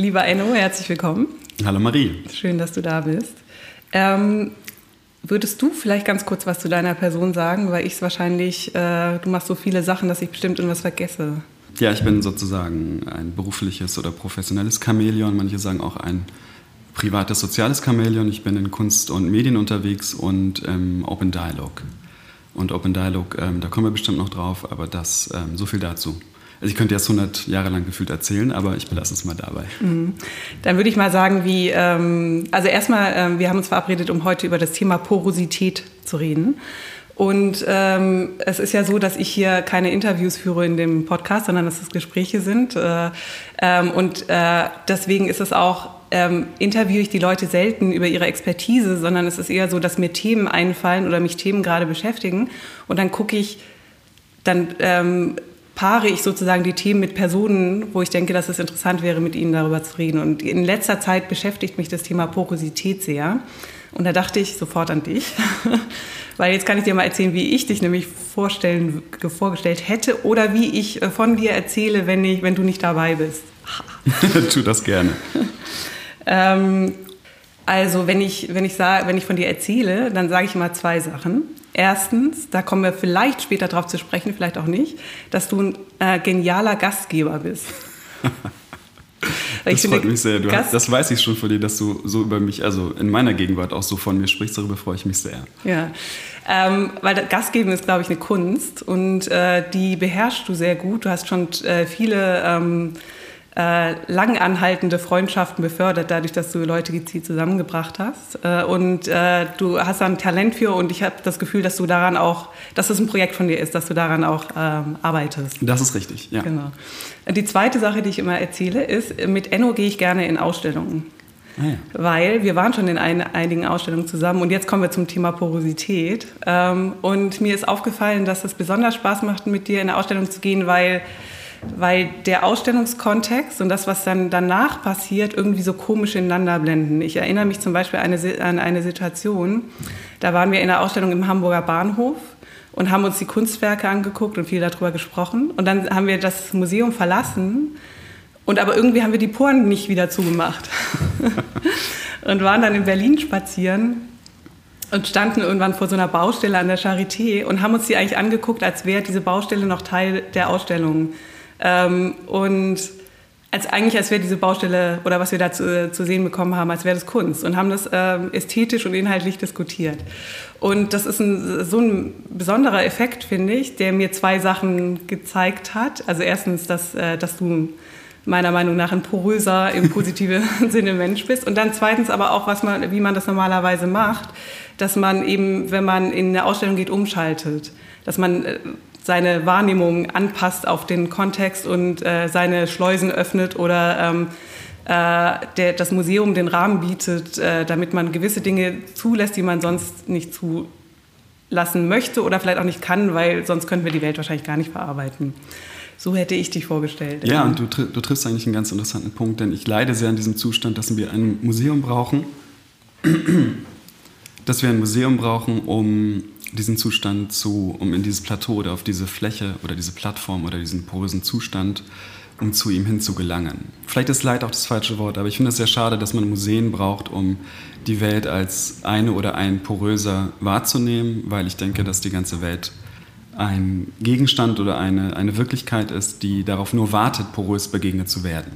Lieber Enno, herzlich willkommen. Hallo Marie. Schön, dass du da bist. Ähm, würdest du vielleicht ganz kurz was zu deiner Person sagen, weil ich es wahrscheinlich, äh, du machst so viele Sachen, dass ich bestimmt irgendwas vergesse. Ja, ich bin sozusagen ein berufliches oder professionelles Chamäleon. Manche sagen auch ein privates soziales Chamäleon. Ich bin in Kunst und Medien unterwegs und ähm, Open Dialogue. Und Open Dialogue, ähm, da kommen wir bestimmt noch drauf, aber das ähm, so viel dazu. Also ich könnte jetzt 100 Jahre lang gefühlt erzählen, aber ich belasse es mal dabei. Mhm. Dann würde ich mal sagen, wie, ähm, also erstmal, ähm, wir haben uns verabredet, um heute über das Thema Porosität zu reden. Und ähm, es ist ja so, dass ich hier keine Interviews führe in dem Podcast, sondern dass es Gespräche sind. Äh, ähm, und äh, deswegen ist es auch, ähm, interviewe ich die Leute selten über ihre Expertise, sondern es ist eher so, dass mir Themen einfallen oder mich Themen gerade beschäftigen. Und dann gucke ich, dann ähm, paare ich sozusagen die Themen mit Personen, wo ich denke, dass es interessant wäre, mit ihnen darüber zu reden. Und in letzter Zeit beschäftigt mich das Thema Porosität sehr. Und da dachte ich sofort an dich, weil jetzt kann ich dir mal erzählen, wie ich dich nämlich vorstellen, vorgestellt hätte oder wie ich äh, von dir erzähle, wenn, ich, wenn du nicht dabei bist. tu das gerne. ähm, also wenn ich, wenn, ich sag, wenn ich von dir erzähle, dann sage ich immer zwei Sachen. Erstens, da kommen wir vielleicht später drauf zu sprechen, vielleicht auch nicht, dass du ein äh, genialer Gastgeber bist. das freut mich sehr. Hast, das weiß ich schon von dir, dass du so über mich, also in meiner Gegenwart auch so von mir sprichst. Darüber freue ich mich sehr. Ja, ähm, weil Gastgeben ist, glaube ich, eine Kunst und äh, die beherrschst du sehr gut. Du hast schon äh, viele ähm, äh, lang anhaltende Freundschaften befördert, dadurch, dass du Leute gezielt zusammengebracht hast. Äh, und äh, du hast da ein Talent für und ich habe das Gefühl, dass du daran auch, dass es ein Projekt von dir ist, dass du daran auch ähm, arbeitest. Das ist richtig, ja. Genau. Die zweite Sache, die ich immer erzähle, ist, mit Enno gehe ich gerne in Ausstellungen. Ah, ja. Weil wir waren schon in ein, einigen Ausstellungen zusammen und jetzt kommen wir zum Thema Porosität. Ähm, und mir ist aufgefallen, dass es besonders Spaß macht, mit dir in eine Ausstellung zu gehen, weil weil der Ausstellungskontext und das, was dann danach passiert, irgendwie so komisch ineinander blenden. Ich erinnere mich zum Beispiel eine, an eine Situation, da waren wir in einer Ausstellung im Hamburger Bahnhof und haben uns die Kunstwerke angeguckt und viel darüber gesprochen. Und dann haben wir das Museum verlassen und aber irgendwie haben wir die Poren nicht wieder zugemacht. und waren dann in Berlin spazieren und standen irgendwann vor so einer Baustelle an der Charité und haben uns die eigentlich angeguckt, als wäre diese Baustelle noch Teil der Ausstellung. Ähm, und als eigentlich, als wäre diese Baustelle oder was wir da zu, zu sehen bekommen haben, als wäre das Kunst und haben das ähm, ästhetisch und inhaltlich diskutiert. Und das ist ein, so ein besonderer Effekt, finde ich, der mir zwei Sachen gezeigt hat. Also erstens, dass, äh, dass du meiner Meinung nach ein poröser, im positiven Sinne Mensch bist. Und dann zweitens aber auch, was man, wie man das normalerweise macht, dass man eben, wenn man in eine Ausstellung geht, umschaltet. Dass man äh, seine Wahrnehmung anpasst auf den Kontext und äh, seine Schleusen öffnet oder ähm, äh, der, das Museum den Rahmen bietet, äh, damit man gewisse Dinge zulässt, die man sonst nicht zulassen möchte oder vielleicht auch nicht kann, weil sonst könnten wir die Welt wahrscheinlich gar nicht verarbeiten. So hätte ich dich vorgestellt. Ja, und du, du triffst eigentlich einen ganz interessanten Punkt, denn ich leide sehr an diesem Zustand, dass wir ein Museum brauchen, dass wir ein Museum brauchen, um diesen Zustand zu, um in dieses Plateau oder auf diese Fläche oder diese Plattform oder diesen porösen Zustand, um zu ihm hin zu gelangen. Vielleicht ist Leid auch das falsche Wort, aber ich finde es sehr schade, dass man Museen braucht, um die Welt als eine oder ein poröser wahrzunehmen, weil ich denke, dass die ganze Welt ein Gegenstand oder eine, eine Wirklichkeit ist, die darauf nur wartet, porös begegnet zu werden.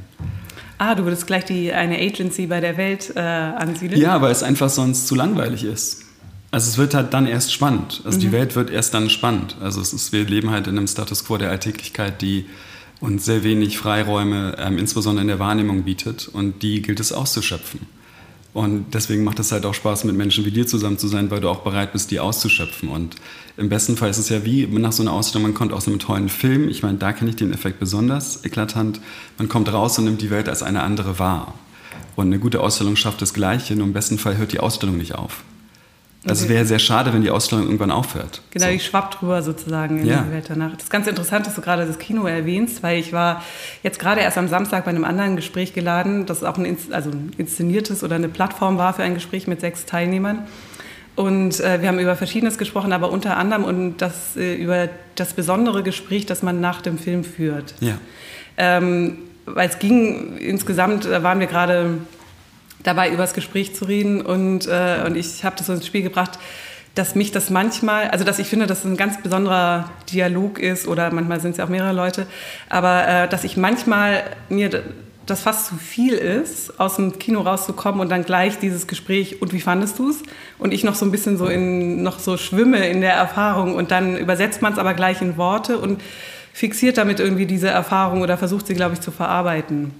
Ah, du würdest gleich die, eine Agency bei der Welt äh, ansiedeln? Ja, weil es einfach sonst zu langweilig ist. Also es wird halt dann erst spannend. Also mhm. die Welt wird erst dann spannend. Also es ist, wir leben halt in einem Status quo der Alltäglichkeit, die uns sehr wenig Freiräume, ähm, insbesondere in der Wahrnehmung bietet. Und die gilt es auszuschöpfen. Und deswegen macht es halt auch Spaß, mit Menschen wie dir zusammen zu sein, weil du auch bereit bist, die auszuschöpfen. Und im besten Fall ist es ja wie nach so einer Ausstellung, man kommt aus einem tollen Film. Ich meine, da kenne ich den Effekt besonders eklatant. Man kommt raus und nimmt die Welt als eine andere wahr. Und eine gute Ausstellung schafft das Gleiche, nur im besten Fall hört die Ausstellung nicht auf. Also okay. wäre sehr schade, wenn die Ausstellung irgendwann aufhört. Genau, so. ich schwapp drüber sozusagen in ja. die Welt danach. Das ist ganz interessant, dass du gerade das Kino erwähnst, weil ich war jetzt gerade erst am Samstag bei einem anderen Gespräch geladen, das auch ein, also ein inszeniertes oder eine Plattform war für ein Gespräch mit sechs Teilnehmern. Und äh, wir haben über Verschiedenes gesprochen, aber unter anderem und das, äh, über das besondere Gespräch, das man nach dem Film führt. Ja. Ähm, weil es ging, insgesamt da waren wir gerade dabei, über das Gespräch zu reden und, äh, und ich habe das so ins Spiel gebracht, dass mich das manchmal, also dass ich finde, dass es ein ganz besonderer Dialog ist oder manchmal sind es ja auch mehrere Leute, aber äh, dass ich manchmal mir das fast zu viel ist, aus dem Kino rauszukommen und dann gleich dieses Gespräch, und wie fandest du es? Und ich noch so ein bisschen so in, noch so schwimme in der Erfahrung und dann übersetzt man es aber gleich in Worte und fixiert damit irgendwie diese Erfahrung oder versucht sie, glaube ich, zu verarbeiten.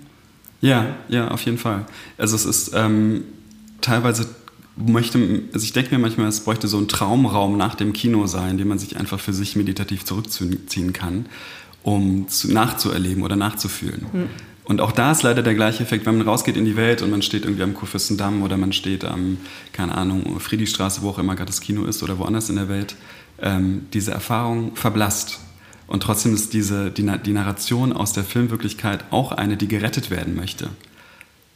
Ja, ja, auf jeden Fall. Also es ist ähm, teilweise möchte, also ich denke mir manchmal, es bräuchte so einen Traumraum nach dem Kino sein, den man sich einfach für sich meditativ zurückziehen kann, um zu, nachzuerleben oder nachzufühlen. Mhm. Und auch da ist leider der gleiche Effekt, wenn man rausgeht in die Welt und man steht irgendwie am Kurfürstendamm oder man steht am, keine Ahnung, Friedrichstraße, wo auch immer gerade das Kino ist oder woanders in der Welt, ähm, diese Erfahrung verblasst. Und trotzdem ist diese, die, die Narration aus der Filmwirklichkeit auch eine, die gerettet werden möchte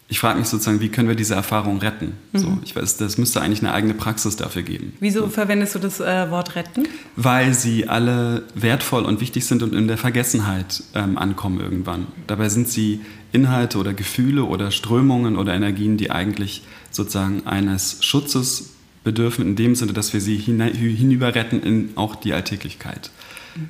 ich frage mich sozusagen, wie können wir diese Erfahrung retten? Mhm. So, ich weiß, das müsste eigentlich eine eigene Praxis dafür geben. Wieso so. verwendest du das äh, Wort retten? Weil sie alle wertvoll und wichtig sind und in der Vergessenheit ähm, ankommen irgendwann. Dabei sind sie Inhalte oder Gefühle oder Strömungen oder Energien, die eigentlich sozusagen eines Schutzes bedürfen, in dem Sinne, dass wir sie hinüber retten in auch die Alltäglichkeit.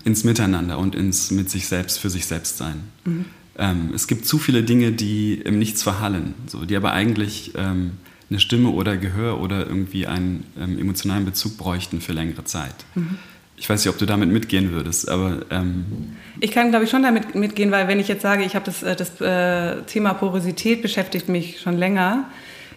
Ins Miteinander und ins mit sich selbst, für sich selbst sein. Mhm. Ähm, es gibt zu viele Dinge, die im Nichts verhallen, so, die aber eigentlich ähm, eine Stimme oder Gehör oder irgendwie einen ähm, emotionalen Bezug bräuchten für längere Zeit. Mhm. Ich weiß nicht, ob du damit mitgehen würdest, aber... Ähm ich kann, glaube ich, schon damit mitgehen, weil wenn ich jetzt sage, ich habe das, äh, das äh, Thema Porosität beschäftigt mich schon länger,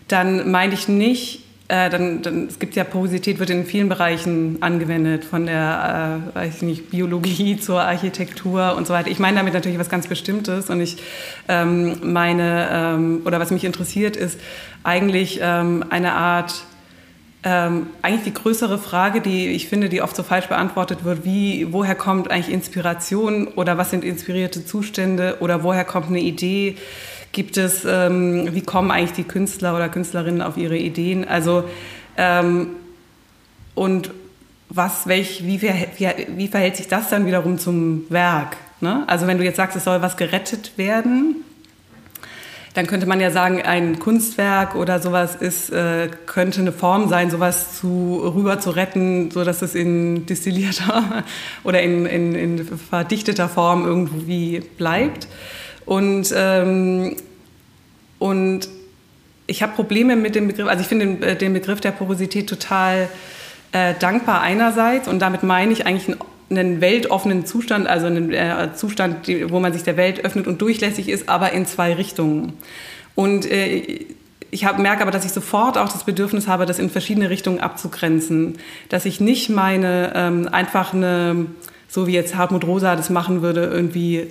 dann meine ich nicht äh, dann, dann, es gibt ja Porosität, wird in vielen Bereichen angewendet, von der, äh, weiß ich nicht, Biologie zur Architektur und so weiter. Ich meine damit natürlich was ganz Bestimmtes und ich ähm, meine, ähm, oder was mich interessiert, ist eigentlich ähm, eine Art, ähm, eigentlich die größere Frage, die ich finde, die oft so falsch beantwortet wird, wie, woher kommt eigentlich Inspiration oder was sind inspirierte Zustände oder woher kommt eine Idee? Gibt es, ähm, wie kommen eigentlich die Künstler oder Künstlerinnen auf ihre Ideen? Also, ähm, und was, welch, wie, wie, wie, verhält sich das dann wiederum zum Werk? Ne? Also, wenn du jetzt sagst, es soll was gerettet werden, dann könnte man ja sagen, ein Kunstwerk oder sowas ist, äh, könnte eine Form sein, sowas zu, rüber zu retten, sodass es in distillierter oder in, in, in verdichteter Form irgendwie bleibt. Und, ähm, und ich habe Probleme mit dem Begriff, also ich finde den, äh, den, Begriff der Porosität total äh, dankbar einerseits und damit meine ich eigentlich einen, einen weltoffenen Zustand, also einen äh, Zustand, die, wo man sich der Welt öffnet und durchlässig ist, aber in zwei Richtungen. Und äh, ich merke aber, dass ich sofort auch das Bedürfnis habe, das in verschiedene Richtungen abzugrenzen. Dass ich nicht meine, ähm, einfach eine, so wie jetzt Hartmut Rosa das machen würde, irgendwie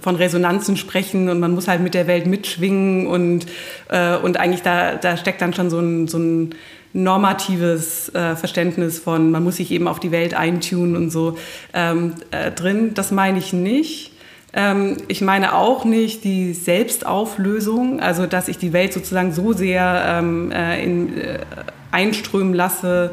von Resonanzen sprechen und man muss halt mit der Welt mitschwingen und, äh, und eigentlich da, da steckt dann schon so ein, so ein normatives äh, Verständnis von, man muss sich eben auf die Welt eintunen und so ähm, äh, drin. Das meine ich nicht. Ähm, ich meine auch nicht die Selbstauflösung, also dass ich die Welt sozusagen so sehr ähm, äh, in, äh, einströmen lasse,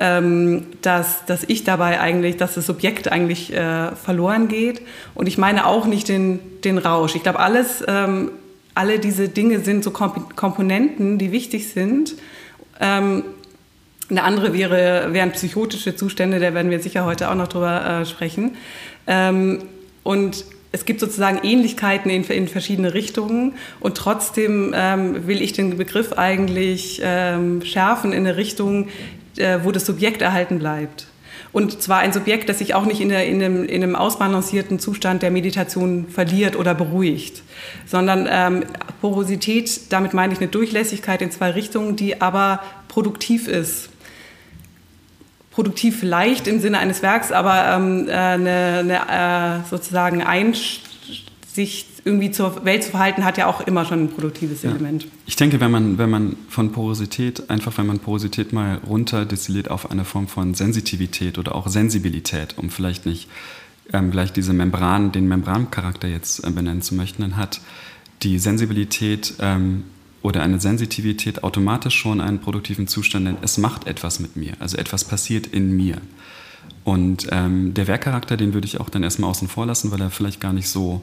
ähm, dass, dass ich dabei eigentlich, dass das Subjekt eigentlich äh, verloren geht. Und ich meine auch nicht den, den Rausch. Ich glaube, alles, ähm, alle diese Dinge sind so Komponenten, die wichtig sind. Ähm, eine andere wäre, wären psychotische Zustände, da werden wir sicher heute auch noch drüber äh, sprechen. Ähm, und es gibt sozusagen Ähnlichkeiten in, in verschiedene Richtungen und trotzdem ähm, will ich den Begriff eigentlich ähm, schärfen in eine Richtung, wo das Subjekt erhalten bleibt. Und zwar ein Subjekt, das sich auch nicht in, der, in, einem, in einem ausbalancierten Zustand der Meditation verliert oder beruhigt, sondern ähm, Porosität, damit meine ich eine Durchlässigkeit in zwei Richtungen, die aber produktiv ist. Produktiv vielleicht im Sinne eines Werks, aber ähm, äh, eine, eine äh, sozusagen Einsicht irgendwie zur Welt zu verhalten, hat ja auch immer schon ein produktives ja. Element. Ich denke, wenn man, wenn man von Porosität, einfach wenn man Porosität mal runterdestilliert auf eine Form von Sensitivität oder auch Sensibilität, um vielleicht nicht ähm, gleich diese Membran, den Membrancharakter jetzt äh, benennen zu möchten, dann hat die Sensibilität ähm, oder eine Sensitivität automatisch schon einen produktiven Zustand, denn es macht etwas mit mir, also etwas passiert in mir. Und ähm, der Werkcharakter, den würde ich auch dann erstmal außen vor lassen, weil er vielleicht gar nicht so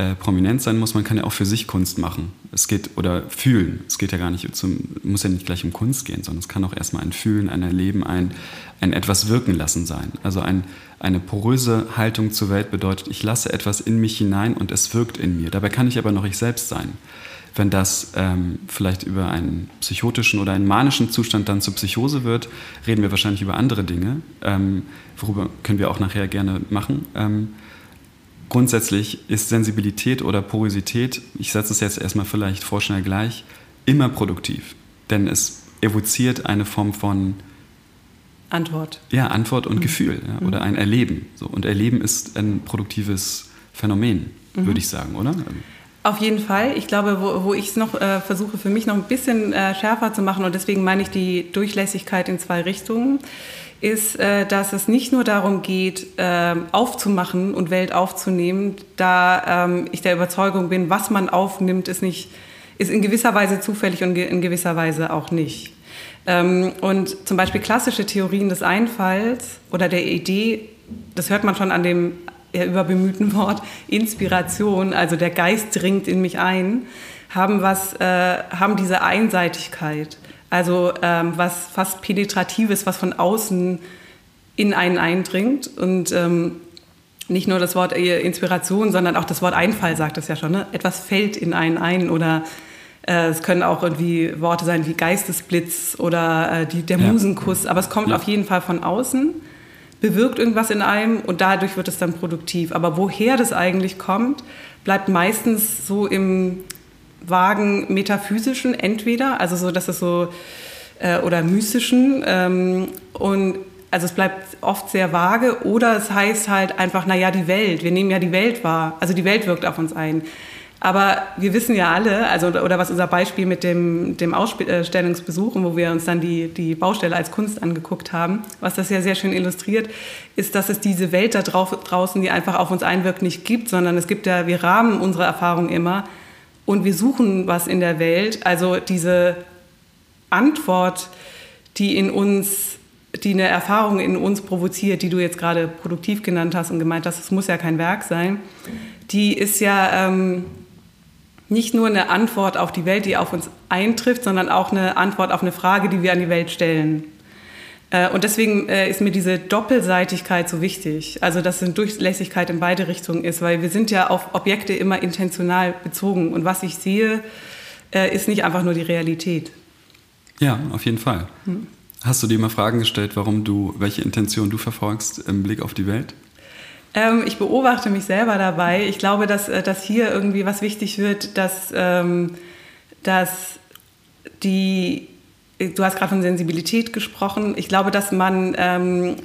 äh, prominent sein muss. Man kann ja auch für sich Kunst machen. Es geht, oder fühlen. Es geht ja gar nicht zum, muss ja nicht gleich um Kunst gehen, sondern es kann auch erstmal ein Fühlen, ein Erleben, ein, ein etwas wirken lassen sein. Also ein, eine poröse Haltung zur Welt bedeutet, ich lasse etwas in mich hinein und es wirkt in mir. Dabei kann ich aber noch ich selbst sein. Wenn das ähm, vielleicht über einen psychotischen oder einen manischen Zustand dann zur Psychose wird, reden wir wahrscheinlich über andere Dinge, ähm, worüber können wir auch nachher gerne machen. Ähm, grundsätzlich ist Sensibilität oder Porosität, ich setze es jetzt erstmal vielleicht vorschnell gleich, immer produktiv. Denn es evoziert eine Form von Antwort. Ja, Antwort und mhm. Gefühl ja, oder mhm. ein Erleben. So. Und Erleben ist ein produktives Phänomen, mhm. würde ich sagen, oder? Auf jeden Fall. Ich glaube, wo, wo ich es noch äh, versuche, für mich noch ein bisschen äh, schärfer zu machen, und deswegen meine ich die Durchlässigkeit in zwei Richtungen, ist, äh, dass es nicht nur darum geht, äh, aufzumachen und Welt aufzunehmen, da ähm, ich der Überzeugung bin, was man aufnimmt, ist, nicht, ist in gewisser Weise zufällig und in gewisser Weise auch nicht. Ähm, und zum Beispiel klassische Theorien des Einfalls oder der Idee, das hört man schon an dem ja, überbemühten Wort Inspiration, also der Geist dringt in mich ein, haben, was, äh, haben diese Einseitigkeit. Also ähm, was fast Penetratives, was von außen in einen eindringt. Und ähm, nicht nur das Wort äh, Inspiration, sondern auch das Wort Einfall sagt es ja schon. Ne? Etwas fällt in einen ein oder äh, es können auch irgendwie Worte sein wie Geistesblitz oder äh, die, der ja. Musenkuss. Aber es kommt ja. auf jeden Fall von außen bewirkt irgendwas in einem und dadurch wird es dann produktiv. Aber woher das eigentlich kommt, bleibt meistens so im vagen metaphysischen entweder, also so, dass es so äh, oder mystischen ähm, und also es bleibt oft sehr vage oder es heißt halt einfach, naja, die Welt, wir nehmen ja die Welt wahr, also die Welt wirkt auf uns ein. Aber wir wissen ja alle, also oder was unser Beispiel mit dem, dem Ausstellungsbesuch, wo wir uns dann die, die Baustelle als Kunst angeguckt haben, was das ja sehr schön illustriert, ist, dass es diese Welt da drauf, draußen, die einfach auf uns einwirkt, nicht gibt, sondern es gibt ja, wir rahmen unsere Erfahrung immer und wir suchen was in der Welt. Also diese Antwort, die in uns die eine Erfahrung in uns provoziert, die du jetzt gerade produktiv genannt hast und gemeint hast, es muss ja kein Werk sein, die ist ja ähm, nicht nur eine Antwort auf die Welt, die auf uns eintrifft, sondern auch eine Antwort auf eine Frage, die wir an die Welt stellen. Äh, und deswegen äh, ist mir diese Doppelseitigkeit so wichtig, also dass eine Durchlässigkeit in beide Richtungen ist, weil wir sind ja auf Objekte immer intentional bezogen und was ich sehe, äh, ist nicht einfach nur die Realität. Ja, auf jeden Fall. Hm. Hast du dir mal Fragen gestellt, warum du, welche Intention du verfolgst im Blick auf die Welt? Ähm, ich beobachte mich selber dabei. Ich glaube, dass, dass hier irgendwie was wichtig wird, dass, ähm, dass die, du hast gerade von Sensibilität gesprochen, ich glaube, dass man, ähm,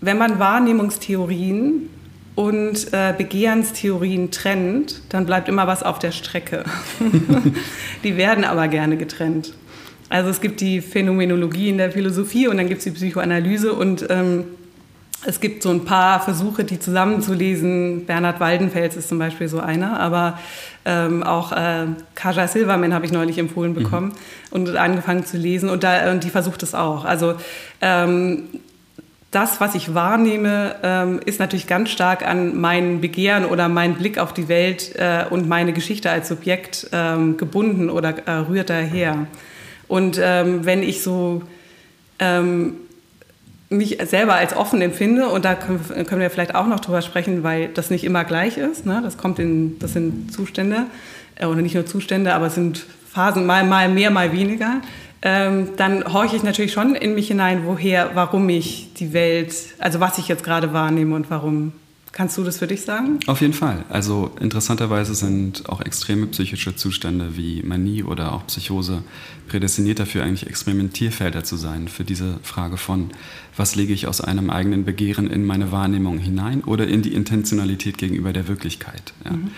wenn man Wahrnehmungstheorien und äh, Begehrenstheorien trennt, dann bleibt immer was auf der Strecke. die werden aber gerne getrennt. Also es gibt die Phänomenologie in der Philosophie und dann gibt es die Psychoanalyse und ähm, es gibt so ein paar Versuche, die zusammenzulesen. Bernhard Waldenfels ist zum Beispiel so einer, aber ähm, auch äh, Kaja Silverman habe ich neulich empfohlen bekommen mhm. und angefangen zu lesen und, da, und die versucht es auch. Also ähm, das, was ich wahrnehme, ähm, ist natürlich ganz stark an mein Begehren oder meinen Blick auf die Welt äh, und meine Geschichte als Subjekt ähm, gebunden oder äh, rührt daher. Und ähm, wenn ich so ähm, mich selber als offen empfinde und da können, wir vielleicht auch noch drüber sprechen, weil das nicht immer gleich ist. Ne? Das kommt in, das sind Zustände äh, oder nicht nur Zustände, aber es sind Phasen mal, mal mehr, mal weniger. Ähm, dann horche ich natürlich schon in mich hinein, woher, warum ich die Welt, also was ich jetzt gerade wahrnehme und warum Kannst du das für dich sagen? Auf jeden Fall. Also interessanterweise sind auch extreme psychische Zustände wie Manie oder auch Psychose prädestiniert dafür, eigentlich Experimentierfelder zu sein für diese Frage von, was lege ich aus einem eigenen Begehren in meine Wahrnehmung hinein oder in die Intentionalität gegenüber der Wirklichkeit. Ja. Mhm.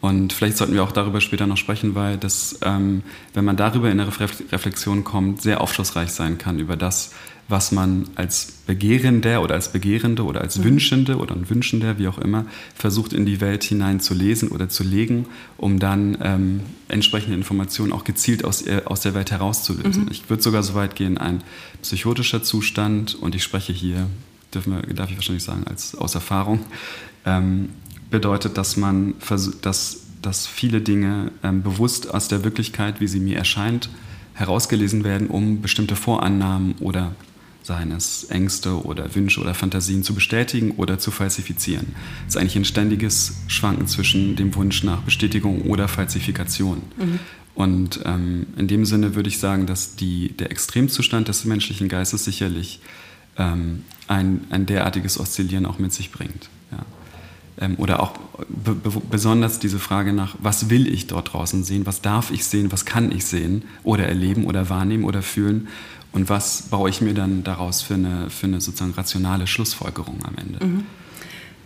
Und vielleicht sollten wir auch darüber später noch sprechen, weil das, ähm, wenn man darüber in eine Reflexion kommt, sehr aufschlussreich sein kann über das, was man als Begehrender oder als Begehrende oder als mhm. Wünschende oder ein Wünschender, wie auch immer, versucht in die Welt hinein zu lesen oder zu legen, um dann ähm, entsprechende Informationen auch gezielt aus, äh, aus der Welt herauszulösen. Mhm. Ich würde sogar so weit gehen, ein psychotischer Zustand, und ich spreche hier dürfen wir, darf ich wahrscheinlich sagen, als aus Erfahrung, ähm, bedeutet, dass man dass, dass viele Dinge ähm, bewusst aus der Wirklichkeit, wie sie mir erscheint, herausgelesen werden, um bestimmte Vorannahmen oder seien es Ängste oder Wünsche oder Fantasien zu bestätigen oder zu falsifizieren. Es ist eigentlich ein ständiges Schwanken zwischen dem Wunsch nach Bestätigung oder Falsifikation. Mhm. Und ähm, in dem Sinne würde ich sagen, dass die, der Extremzustand des menschlichen Geistes sicherlich ähm, ein, ein derartiges Oszillieren auch mit sich bringt. Ja. Ähm, oder auch besonders diese Frage nach, was will ich dort draußen sehen, was darf ich sehen, was kann ich sehen oder erleben oder wahrnehmen oder fühlen und was baue ich mir dann daraus für eine, für eine sozusagen rationale Schlussfolgerung am Ende. Mhm.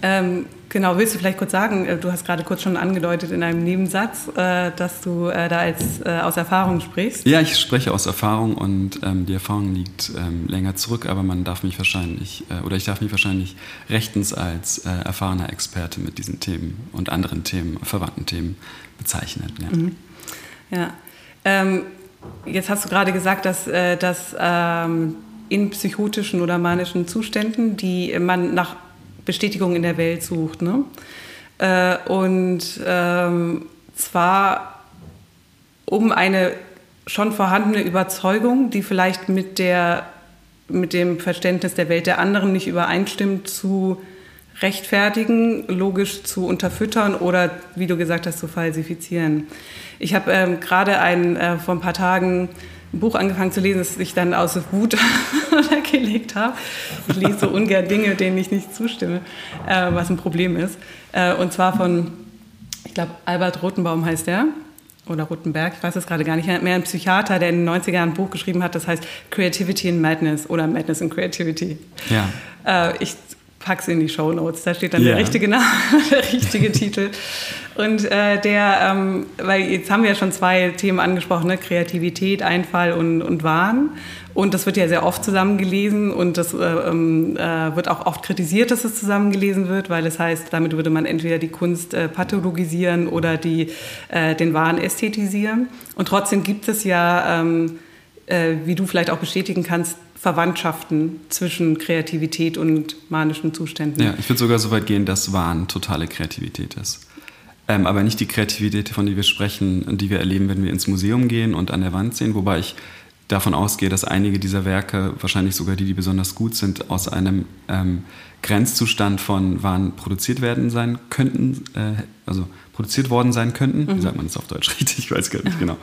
Ähm, genau, willst du vielleicht kurz sagen, äh, du hast gerade kurz schon angedeutet in einem Nebensatz, äh, dass du äh, da als, äh, aus Erfahrung sprichst? Ja, ich spreche aus Erfahrung und ähm, die Erfahrung liegt ähm, länger zurück, aber man darf mich wahrscheinlich, äh, oder ich darf mich wahrscheinlich rechtens als äh, erfahrener Experte mit diesen Themen und anderen Themen, verwandten Themen bezeichnen. Ja. Mhm. ja. Jetzt hast du gerade gesagt, dass, dass ähm, in psychotischen oder manischen Zuständen, die man nach Bestätigung in der Welt sucht. Ne? Äh, und ähm, zwar um eine schon vorhandene Überzeugung, die vielleicht mit, der, mit dem Verständnis der Welt der anderen nicht übereinstimmt, zu rechtfertigen, logisch zu unterfüttern oder, wie du gesagt hast, zu falsifizieren. Ich habe ähm, gerade ein, äh, vor ein paar Tagen ein Buch angefangen zu lesen, das ich dann aus Wut weggelegt habe. Ich lese so ungern Dinge, denen ich nicht zustimme, äh, was ein Problem ist. Äh, und zwar von, ich glaube, Albert Rotenbaum heißt der. Oder Rotenberg, ich weiß es gerade gar nicht mehr, ein Psychiater, der in den 90er Jahren ein Buch geschrieben hat, das heißt Creativity in Madness oder Madness in Creativity. Ja. Äh, ich pack's in die Show Notes. Da steht dann yeah. der richtige Name, der richtige Titel. Und äh, der, ähm, weil jetzt haben wir ja schon zwei Themen angesprochen, ne? Kreativität, Einfall und, und Wahn. Und das wird ja sehr oft zusammengelesen und das äh, ähm, äh, wird auch oft kritisiert, dass es zusammengelesen wird, weil es heißt, damit würde man entweder die Kunst äh, pathologisieren oder die, äh, den Wahn ästhetisieren. Und trotzdem gibt es ja, ähm, äh, wie du vielleicht auch bestätigen kannst, Verwandtschaften zwischen Kreativität und manischen Zuständen. Ja, ich würde sogar so weit gehen, dass Wahn totale Kreativität ist. Ähm, aber nicht die Kreativität, von der wir sprechen, die wir erleben, wenn wir ins Museum gehen und an der Wand sehen, wobei ich davon ausgehe, dass einige dieser Werke, wahrscheinlich sogar die, die besonders gut sind, aus einem ähm, Grenzzustand von Waren produziert werden sein könnten, äh, also produziert worden sein könnten. Mhm. Wie sagt man das auf Deutsch richtig? Ich weiß gar nicht genau.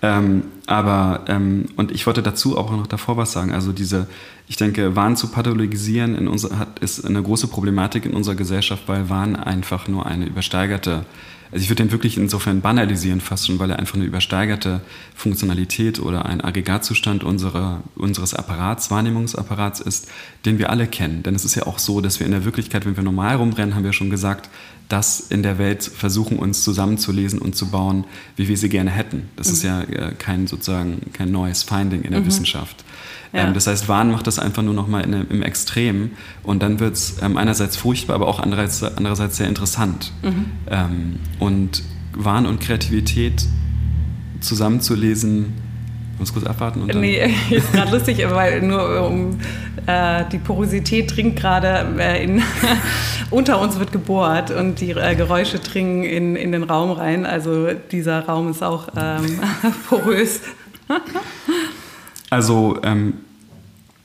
Ähm, aber, ähm, und ich wollte dazu auch noch davor was sagen. Also diese, ich denke, Wahn zu pathologisieren in unser, hat, ist eine große Problematik in unserer Gesellschaft, weil Wahn einfach nur eine übersteigerte also ich würde den wirklich insofern banalisieren fast schon, weil er einfach eine übersteigerte Funktionalität oder ein Aggregatzustand unserer, unseres Apparats, Wahrnehmungsapparats ist, den wir alle kennen. Denn es ist ja auch so, dass wir in der Wirklichkeit, wenn wir normal rumrennen, haben wir schon gesagt, das in der Welt versuchen, uns zusammenzulesen und zu bauen, wie wir sie gerne hätten. Das mhm. ist ja äh, kein sozusagen kein neues Finding in der mhm. Wissenschaft. Ja. Ähm, das heißt, Wahn macht das einfach nur noch mal in, im Extrem und dann wird es ähm, einerseits furchtbar, aber auch andererseits, andererseits sehr interessant. Mhm. Ähm, und Wahn und Kreativität zusammenzulesen, muss kurz abwarten. Und dann nee, ist gerade lustig, weil nur um äh, die Porosität dringt gerade äh, unter uns wird gebohrt und die äh, Geräusche dringen in, in den Raum rein. Also dieser Raum ist auch ähm, porös. also ähm,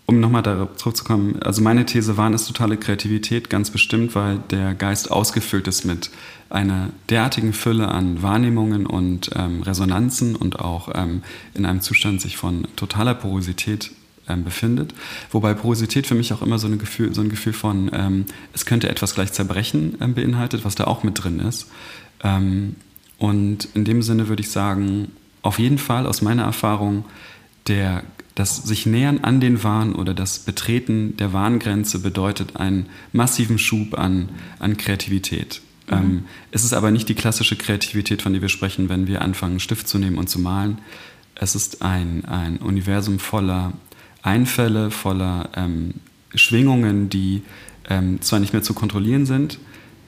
um nochmal darauf zurückzukommen, also meine These war, ist totale Kreativität, ganz bestimmt, weil der Geist ausgefüllt ist mit einer derartigen Fülle an Wahrnehmungen und ähm, Resonanzen und auch ähm, in einem Zustand sich von totaler Porosität ähm, befindet. Wobei Porosität für mich auch immer so, eine Gefühl, so ein Gefühl von, ähm, es könnte etwas gleich zerbrechen ähm, beinhaltet, was da auch mit drin ist. Ähm, und in dem Sinne würde ich sagen, auf jeden Fall aus meiner Erfahrung, der das sich nähern an den Wahn oder das Betreten der Warngrenze bedeutet einen massiven Schub an, an Kreativität. Mhm. Ähm, es ist aber nicht die klassische Kreativität, von der wir sprechen, wenn wir anfangen, einen Stift zu nehmen und zu malen. Es ist ein, ein Universum voller Einfälle, voller ähm, Schwingungen, die ähm, zwar nicht mehr zu kontrollieren sind,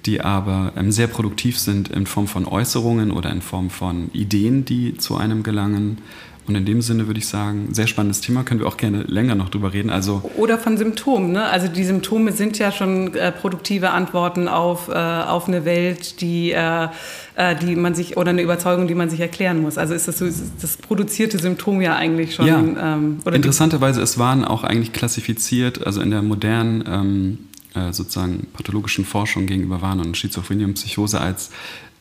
die aber ähm, sehr produktiv sind in Form von Äußerungen oder in Form von Ideen, die zu einem gelangen Und in dem Sinne würde ich sagen, sehr spannendes Thema, können wir auch gerne länger noch drüber reden. Also Oder von Symptomen. Ne? Also die Symptome sind ja schon äh, produktive Antworten auf, äh, auf eine Welt, die, äh, äh die man sich, oder eine Überzeugung, die man sich erklären muss. Also ist das, so, ist das produzierte Symptom ja eigentlich schon. Ja. Ähm, Interessanterweise, es waren auch eigentlich klassifiziert, also in der modernen ähm, äh, sozusagen pathologischen Forschung gegenüber Wahn und Schizophrenie und Psychose als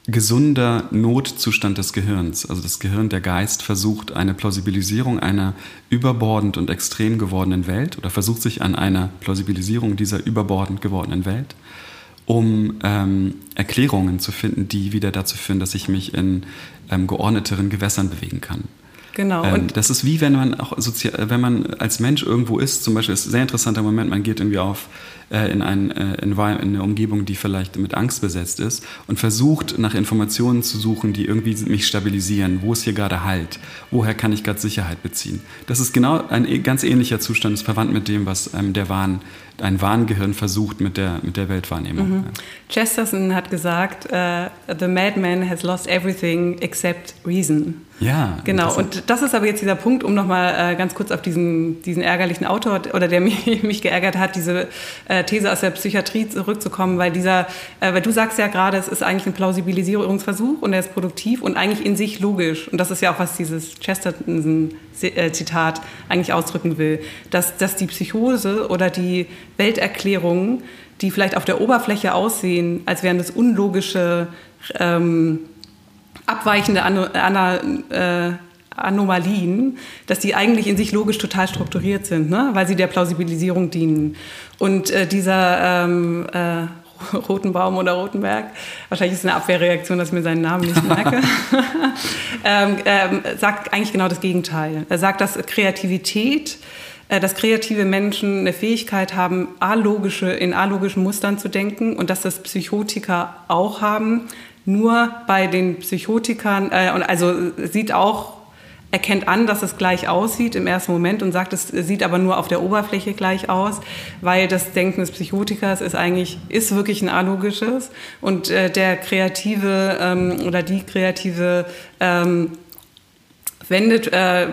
gesunder Notzustand des Gehirns. Also das Gehirn, der Geist versucht eine Plausibilisierung einer überbordend und extrem gewordenen Welt oder versucht sich an einer Plausibilisierung dieser überbordend gewordenen Welt, um ähm, Erklärungen zu finden, die wieder dazu führen, dass ich mich in ähm, geordneteren Gewässern bewegen kann. Genau. Ähm, das ist wie wenn man auch sozial, wenn man als Mensch irgendwo ist, zum Beispiel ist ein sehr interessanter Moment, man geht irgendwie auf äh, in, ein, äh, in, eine Umgebung, die vielleicht mit Angst besetzt ist und versucht nach Informationen zu suchen, die irgendwie mich stabilisieren. Wo ist hier gerade Halt? Woher kann ich gerade Sicherheit beziehen? Das ist genau ein e, ganz ähnlicher Zustand, ist verwandt mit dem, was ähm, der Wahn, ein Warngehirn versucht mit der, mit der Weltwahrnehmung. Mhm. Chesterton hat gesagt, uh, the madman has lost everything except reason. Ja. Genau, und das ist aber jetzt dieser Punkt, um nochmal äh, ganz kurz auf diesen, diesen ärgerlichen Autor oder der mich, mich geärgert hat, diese äh, These aus der Psychiatrie zurückzukommen, weil dieser, äh, weil du sagst ja gerade, es ist eigentlich ein Plausibilisierungsversuch und er ist produktiv und eigentlich in sich logisch. Und das ist ja auch, was dieses Chesterton-Zitat eigentlich ausdrücken will, dass, dass die Psychose oder die Welterklärungen, die vielleicht auf der Oberfläche aussehen, als wären das unlogische ähm, abweichende An An äh, Anomalien, dass die eigentlich in sich logisch total strukturiert sind, ne? weil sie der Plausibilisierung dienen. Und äh, dieser ähm, äh, Rotenbaum oder Rotenberg, wahrscheinlich ist es eine Abwehrreaktion, dass ich mir seinen Namen nicht merke, ähm, ähm, sagt eigentlich genau das Gegenteil. Er sagt, dass Kreativität äh, dass kreative Menschen eine Fähigkeit haben, alogische, in alogischen Mustern zu denken und dass das Psychotiker auch haben, nur bei den Psychotikern, äh, und also sieht auch, erkennt an, dass es gleich aussieht im ersten Moment und sagt, es sieht aber nur auf der Oberfläche gleich aus, weil das Denken des Psychotikers ist eigentlich, ist wirklich ein alogisches und äh, der Kreative ähm, oder die Kreative ähm, wendet äh,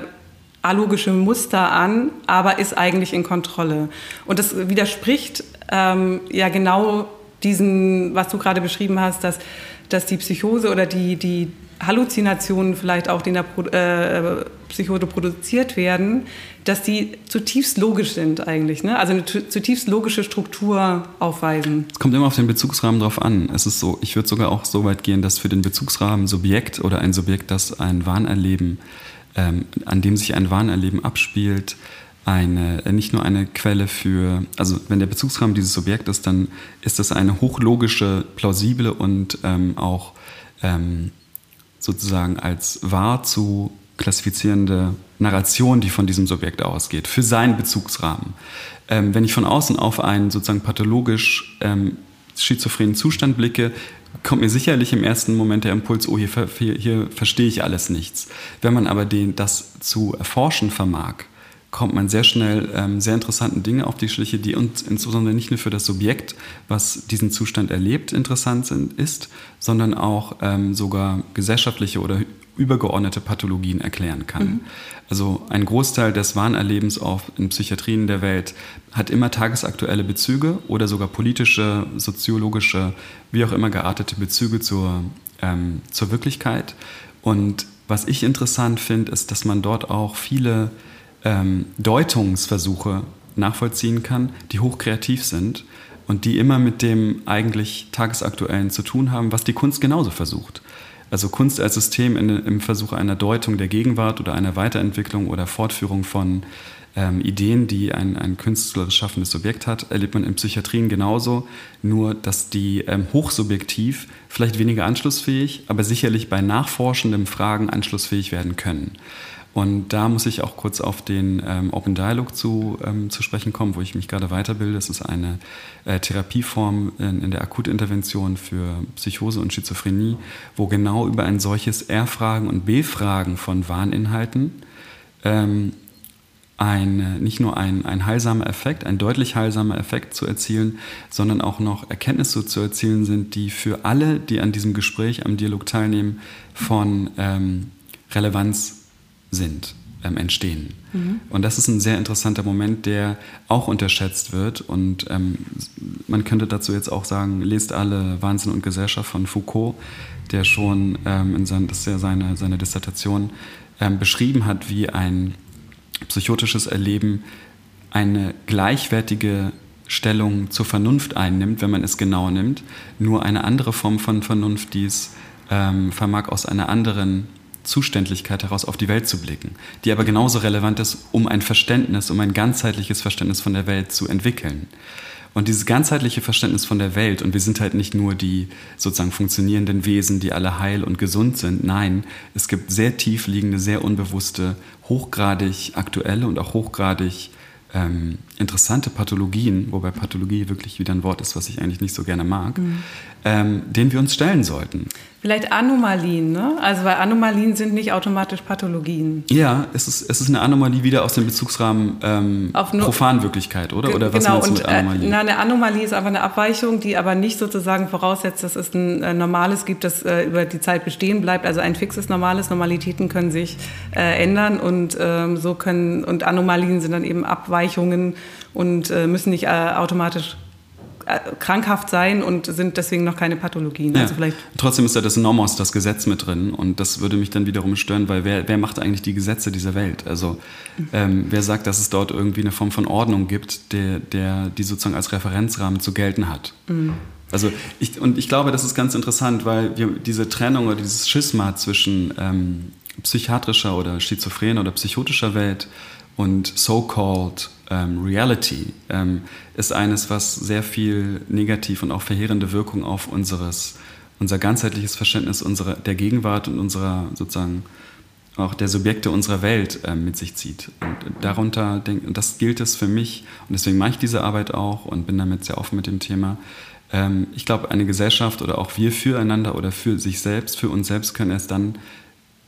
alogische Muster an, aber ist eigentlich in Kontrolle. Und das widerspricht ähm, ja genau diesen, was du gerade beschrieben hast, dass dass die Psychose oder die, die Halluzinationen vielleicht auch, die in der Pro äh, Psychose produziert werden, dass die zutiefst logisch sind eigentlich, ne? also eine zutiefst logische Struktur aufweisen. Es kommt immer auf den Bezugsrahmen drauf an. Es ist so, ich würde sogar auch so weit gehen, dass für den Bezugsrahmen Subjekt oder ein Subjekt, das ein Wahnerleben, ähm, an dem sich ein Wahnerleben abspielt, eine, äh, nicht nur eine Quelle für, also wenn der Bezugsrahmen dieses Subjekt ist, dann ist das eine hochlogische, plausible und ähm, auch ähm, sozusagen als wahr zu klassifizierende Narration, die von diesem Subjekt ausgeht, für seinen Bezugsrahmen. Ähm, wenn ich von außen auf einen sozusagen pathologisch ähm, schizophrenen Zustand blicke, kommt mir sicherlich im ersten Moment der Impuls, oh, hier, hier, hier verstehe ich alles nichts. Wenn man aber den, das zu erforschen vermag, kommt man sehr schnell ähm, sehr interessanten Dinge auf die Schliche, die uns insbesondere nicht nur für das Subjekt, was diesen Zustand erlebt, interessant sind, ist, sondern auch ähm, sogar gesellschaftliche oder übergeordnete Pathologien erklären kann. Mhm. Also ein Großteil des Wahnerlebens auch in Psychiatrien der Welt hat immer tagesaktuelle Bezüge oder sogar politische, soziologische, wie auch immer geartete Bezüge zur, ähm, zur Wirklichkeit. Und was ich interessant finde, ist, dass man dort auch viele ähm, Deutungsversuche nachvollziehen kann, die hochkreativ sind und die immer mit dem eigentlich tagesaktuellen zu tun haben, was die Kunst genauso versucht. Also Kunst als System in, im Versuch einer Deutung der Gegenwart oder einer Weiterentwicklung oder Fortführung von ähm, Ideen, die ein, ein künstlerisch schaffendes Subjekt hat, erlebt man in Psychiatrien genauso, nur dass die ähm, hochsubjektiv, vielleicht weniger anschlussfähig, aber sicherlich bei nachforschenden Fragen anschlussfähig werden können. Und da muss ich auch kurz auf den ähm, Open Dialog zu, ähm, zu sprechen kommen, wo ich mich gerade weiterbilde. Das ist eine äh, Therapieform in, in der Akutintervention für Psychose und Schizophrenie, wo genau über ein solches Erfragen und Befragen von Wahninhalten ähm, ein, nicht nur ein, ein heilsamer Effekt, ein deutlich heilsamer Effekt zu erzielen, sondern auch noch Erkenntnisse zu erzielen sind, die für alle, die an diesem Gespräch, am Dialog teilnehmen, von ähm, Relevanz sind, ähm, entstehen. Mhm. Und das ist ein sehr interessanter Moment, der auch unterschätzt wird. Und ähm, man könnte dazu jetzt auch sagen, lest alle Wahnsinn und Gesellschaft von Foucault, der schon ähm, in sein, das ist ja seine, seine Dissertation ähm, beschrieben hat, wie ein psychotisches Erleben eine gleichwertige Stellung zur Vernunft einnimmt, wenn man es genau nimmt, nur eine andere Form von Vernunft, die es ähm, vermag aus einer anderen Zuständlichkeit heraus auf die Welt zu blicken, die aber genauso relevant ist, um ein Verständnis, um ein ganzheitliches Verständnis von der Welt zu entwickeln. Und dieses ganzheitliche Verständnis von der Welt, und wir sind halt nicht nur die sozusagen funktionierenden Wesen, die alle heil und gesund sind, nein, es gibt sehr tief liegende, sehr unbewusste, hochgradig aktuelle und auch hochgradig ähm, interessante Pathologien, wobei Pathologie wirklich wieder ein Wort ist, was ich eigentlich nicht so gerne mag, mhm. ähm, denen wir uns stellen sollten. Vielleicht Anomalien, ne? Also weil Anomalien sind nicht automatisch Pathologien. Ja, es ist, es ist eine Anomalie wieder aus dem Bezugsrahmen ähm, Profanwirklichkeit, oder? Oder was genau, meinst du mit Anomalie? Äh, na, eine Anomalie ist einfach eine Abweichung, die aber nicht sozusagen voraussetzt, dass es ein äh, Normales gibt, das äh, über die Zeit bestehen bleibt. Also ein fixes Normales. Normalitäten können sich äh, ändern und ähm, so können und Anomalien sind dann eben Abweichungen und äh, müssen nicht äh, automatisch äh, krankhaft sein und sind deswegen noch keine Pathologien. Ja. Also vielleicht Trotzdem ist ja das Nomos, das Gesetz mit drin und das würde mich dann wiederum stören, weil wer, wer macht eigentlich die Gesetze dieser Welt? Also ähm, wer sagt, dass es dort irgendwie eine Form von Ordnung gibt, der, der die sozusagen als Referenzrahmen zu gelten hat? Mhm. Also ich, und ich glaube, das ist ganz interessant, weil wir diese Trennung oder dieses Schisma zwischen ähm, psychiatrischer oder schizophrener oder psychotischer Welt und so-called ähm, Reality ähm, ist eines, was sehr viel negativ und auch verheerende Wirkung auf unseres, unser ganzheitliches Verständnis unserer, der Gegenwart und unserer sozusagen auch der Subjekte unserer Welt äh, mit sich zieht. Und darunter, denk, das gilt es für mich, und deswegen mache ich diese Arbeit auch und bin damit sehr offen mit dem Thema. Ähm, ich glaube, eine Gesellschaft oder auch wir füreinander oder für sich selbst, für uns selbst können erst dann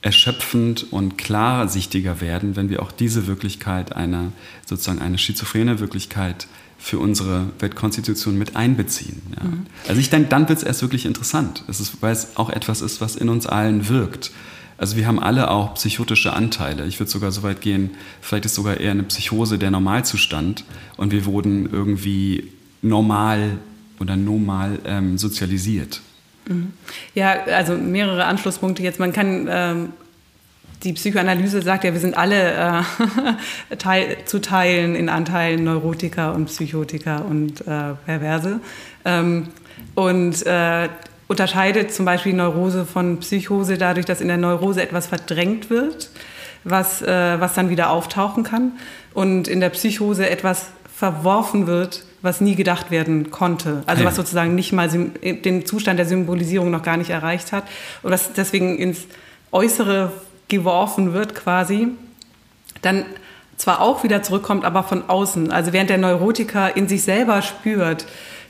erschöpfend und klarsichtiger werden, wenn wir auch diese Wirklichkeit, eine, sozusagen eine schizophrene Wirklichkeit für unsere Weltkonstitution mit einbeziehen. Ja. Mhm. Also ich denke, dann wird es erst wirklich interessant, es ist, weil es auch etwas ist, was in uns allen wirkt. Also wir haben alle auch psychotische Anteile. Ich würde sogar so weit gehen, vielleicht ist sogar eher eine Psychose der Normalzustand und wir wurden irgendwie normal oder normal ähm, sozialisiert. Ja, also mehrere Anschlusspunkte jetzt. Man kann ähm, die Psychoanalyse sagt ja, wir sind alle äh, teil, zu teilen in Anteilen Neurotiker und Psychotiker und äh, Perverse. Ähm, und äh, unterscheidet zum Beispiel Neurose von Psychose dadurch, dass in der Neurose etwas verdrängt wird, was, äh, was dann wieder auftauchen kann. Und in der Psychose etwas verworfen wird, was nie gedacht werden konnte. Also was sozusagen nicht mal den Zustand der Symbolisierung noch gar nicht erreicht hat und was deswegen ins Äußere geworfen wird quasi, dann zwar auch wieder zurückkommt, aber von außen. Also während der Neurotiker in sich selber spürt,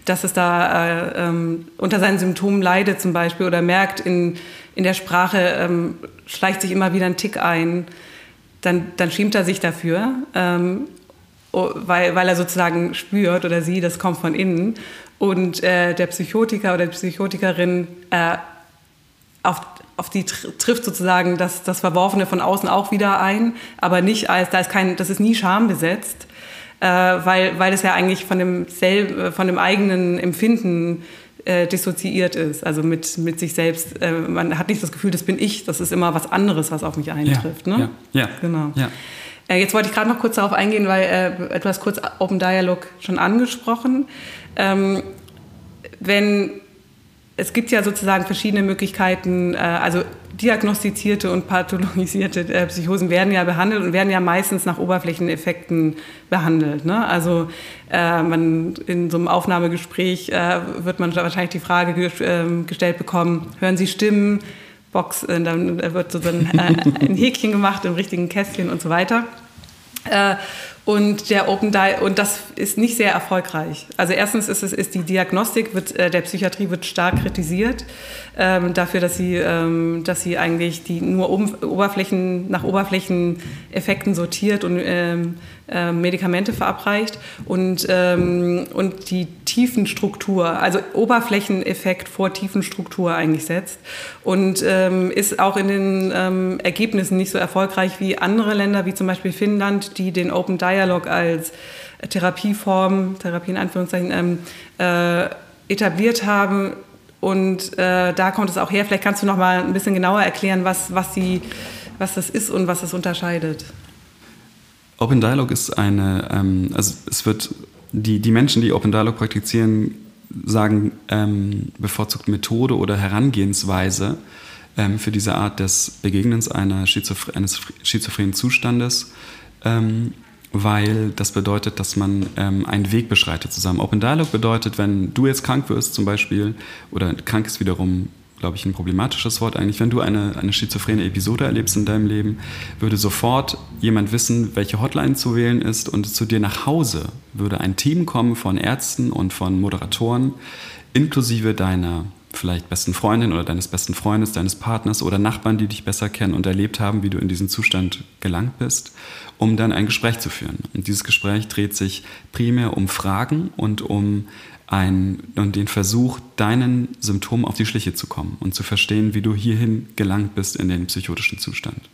dass es da äh, ähm, unter seinen Symptomen leidet zum Beispiel oder merkt, in, in der Sprache ähm, schleicht sich immer wieder ein Tick ein, dann, dann schämt er sich dafür. Ähm, weil, weil er sozusagen spürt oder sie, das kommt von innen. Und äh, der Psychotiker oder die Psychotikerin äh, auf, auf die tr trifft sozusagen das, das Verworfene von außen auch wieder ein, aber nicht als, da ist kein, das ist nie schambesetzt, äh, weil, weil es ja eigentlich von dem, selb, von dem eigenen Empfinden äh, dissoziiert ist, also mit, mit sich selbst. Äh, man hat nicht das Gefühl, das bin ich, das ist immer was anderes, was auf mich eintrifft. Ja, ne? ja, ja, genau. Ja. Äh, jetzt wollte ich gerade noch kurz darauf eingehen, weil äh, du hast kurz Open Dialog schon angesprochen. Ähm, wenn es gibt ja sozusagen verschiedene Möglichkeiten, äh, also diagnostizierte und pathologisierte äh, Psychosen werden ja behandelt und werden ja meistens nach Oberflächeneffekten behandelt. Ne? Also äh, man, in so einem Aufnahmegespräch äh, wird man wahrscheinlich die Frage ähm, gestellt bekommen, hören Sie Stimmen, Box, äh, dann wird so ein, äh, ein Häkchen gemacht im richtigen Kästchen und so weiter. Äh, Und der Open Di und das ist nicht sehr erfolgreich. Also erstens ist es ist die Diagnostik wird, äh, der Psychiatrie wird stark kritisiert ähm, dafür, dass sie ähm, dass sie eigentlich die nur Oberflächen nach Oberflächeneffekten sortiert und ähm, äh, Medikamente verabreicht und ähm, und die Tiefenstruktur, also Oberflächeneffekt vor Tiefenstruktur eigentlich setzt und ähm, ist auch in den ähm, Ergebnissen nicht so erfolgreich wie andere Länder, wie zum Beispiel Finnland, die den Open Dialog als Therapieform, Therapie in Anführungszeichen, ähm, äh, etabliert haben. Und äh, da kommt es auch her. Vielleicht kannst du noch mal ein bisschen genauer erklären, was, was, sie, was das ist und was es unterscheidet. Open Dialog ist eine, ähm, also es wird, die, die Menschen, die Open Dialog praktizieren, sagen ähm, bevorzugt Methode oder Herangehensweise ähm, für diese Art des Begegnens einer Schizophr eines schizophrenen Zustandes. Ähm, weil das bedeutet, dass man ähm, einen Weg beschreitet zusammen. Open Dialog bedeutet, wenn du jetzt krank wirst zum Beispiel, oder krank ist wiederum, glaube ich, ein problematisches Wort eigentlich, wenn du eine, eine schizophrene Episode erlebst in deinem Leben, würde sofort jemand wissen, welche Hotline zu wählen ist und zu dir nach Hause würde ein Team kommen von Ärzten und von Moderatoren, inklusive deiner vielleicht besten Freundin oder deines besten Freundes, deines Partners oder Nachbarn, die dich besser kennen und erlebt haben, wie du in diesen Zustand gelangt bist, um dann ein Gespräch zu führen. Und dieses Gespräch dreht sich primär um Fragen und um ein, und den Versuch, deinen Symptomen auf die Schliche zu kommen und zu verstehen, wie du hierhin gelangt bist in den psychotischen Zustand.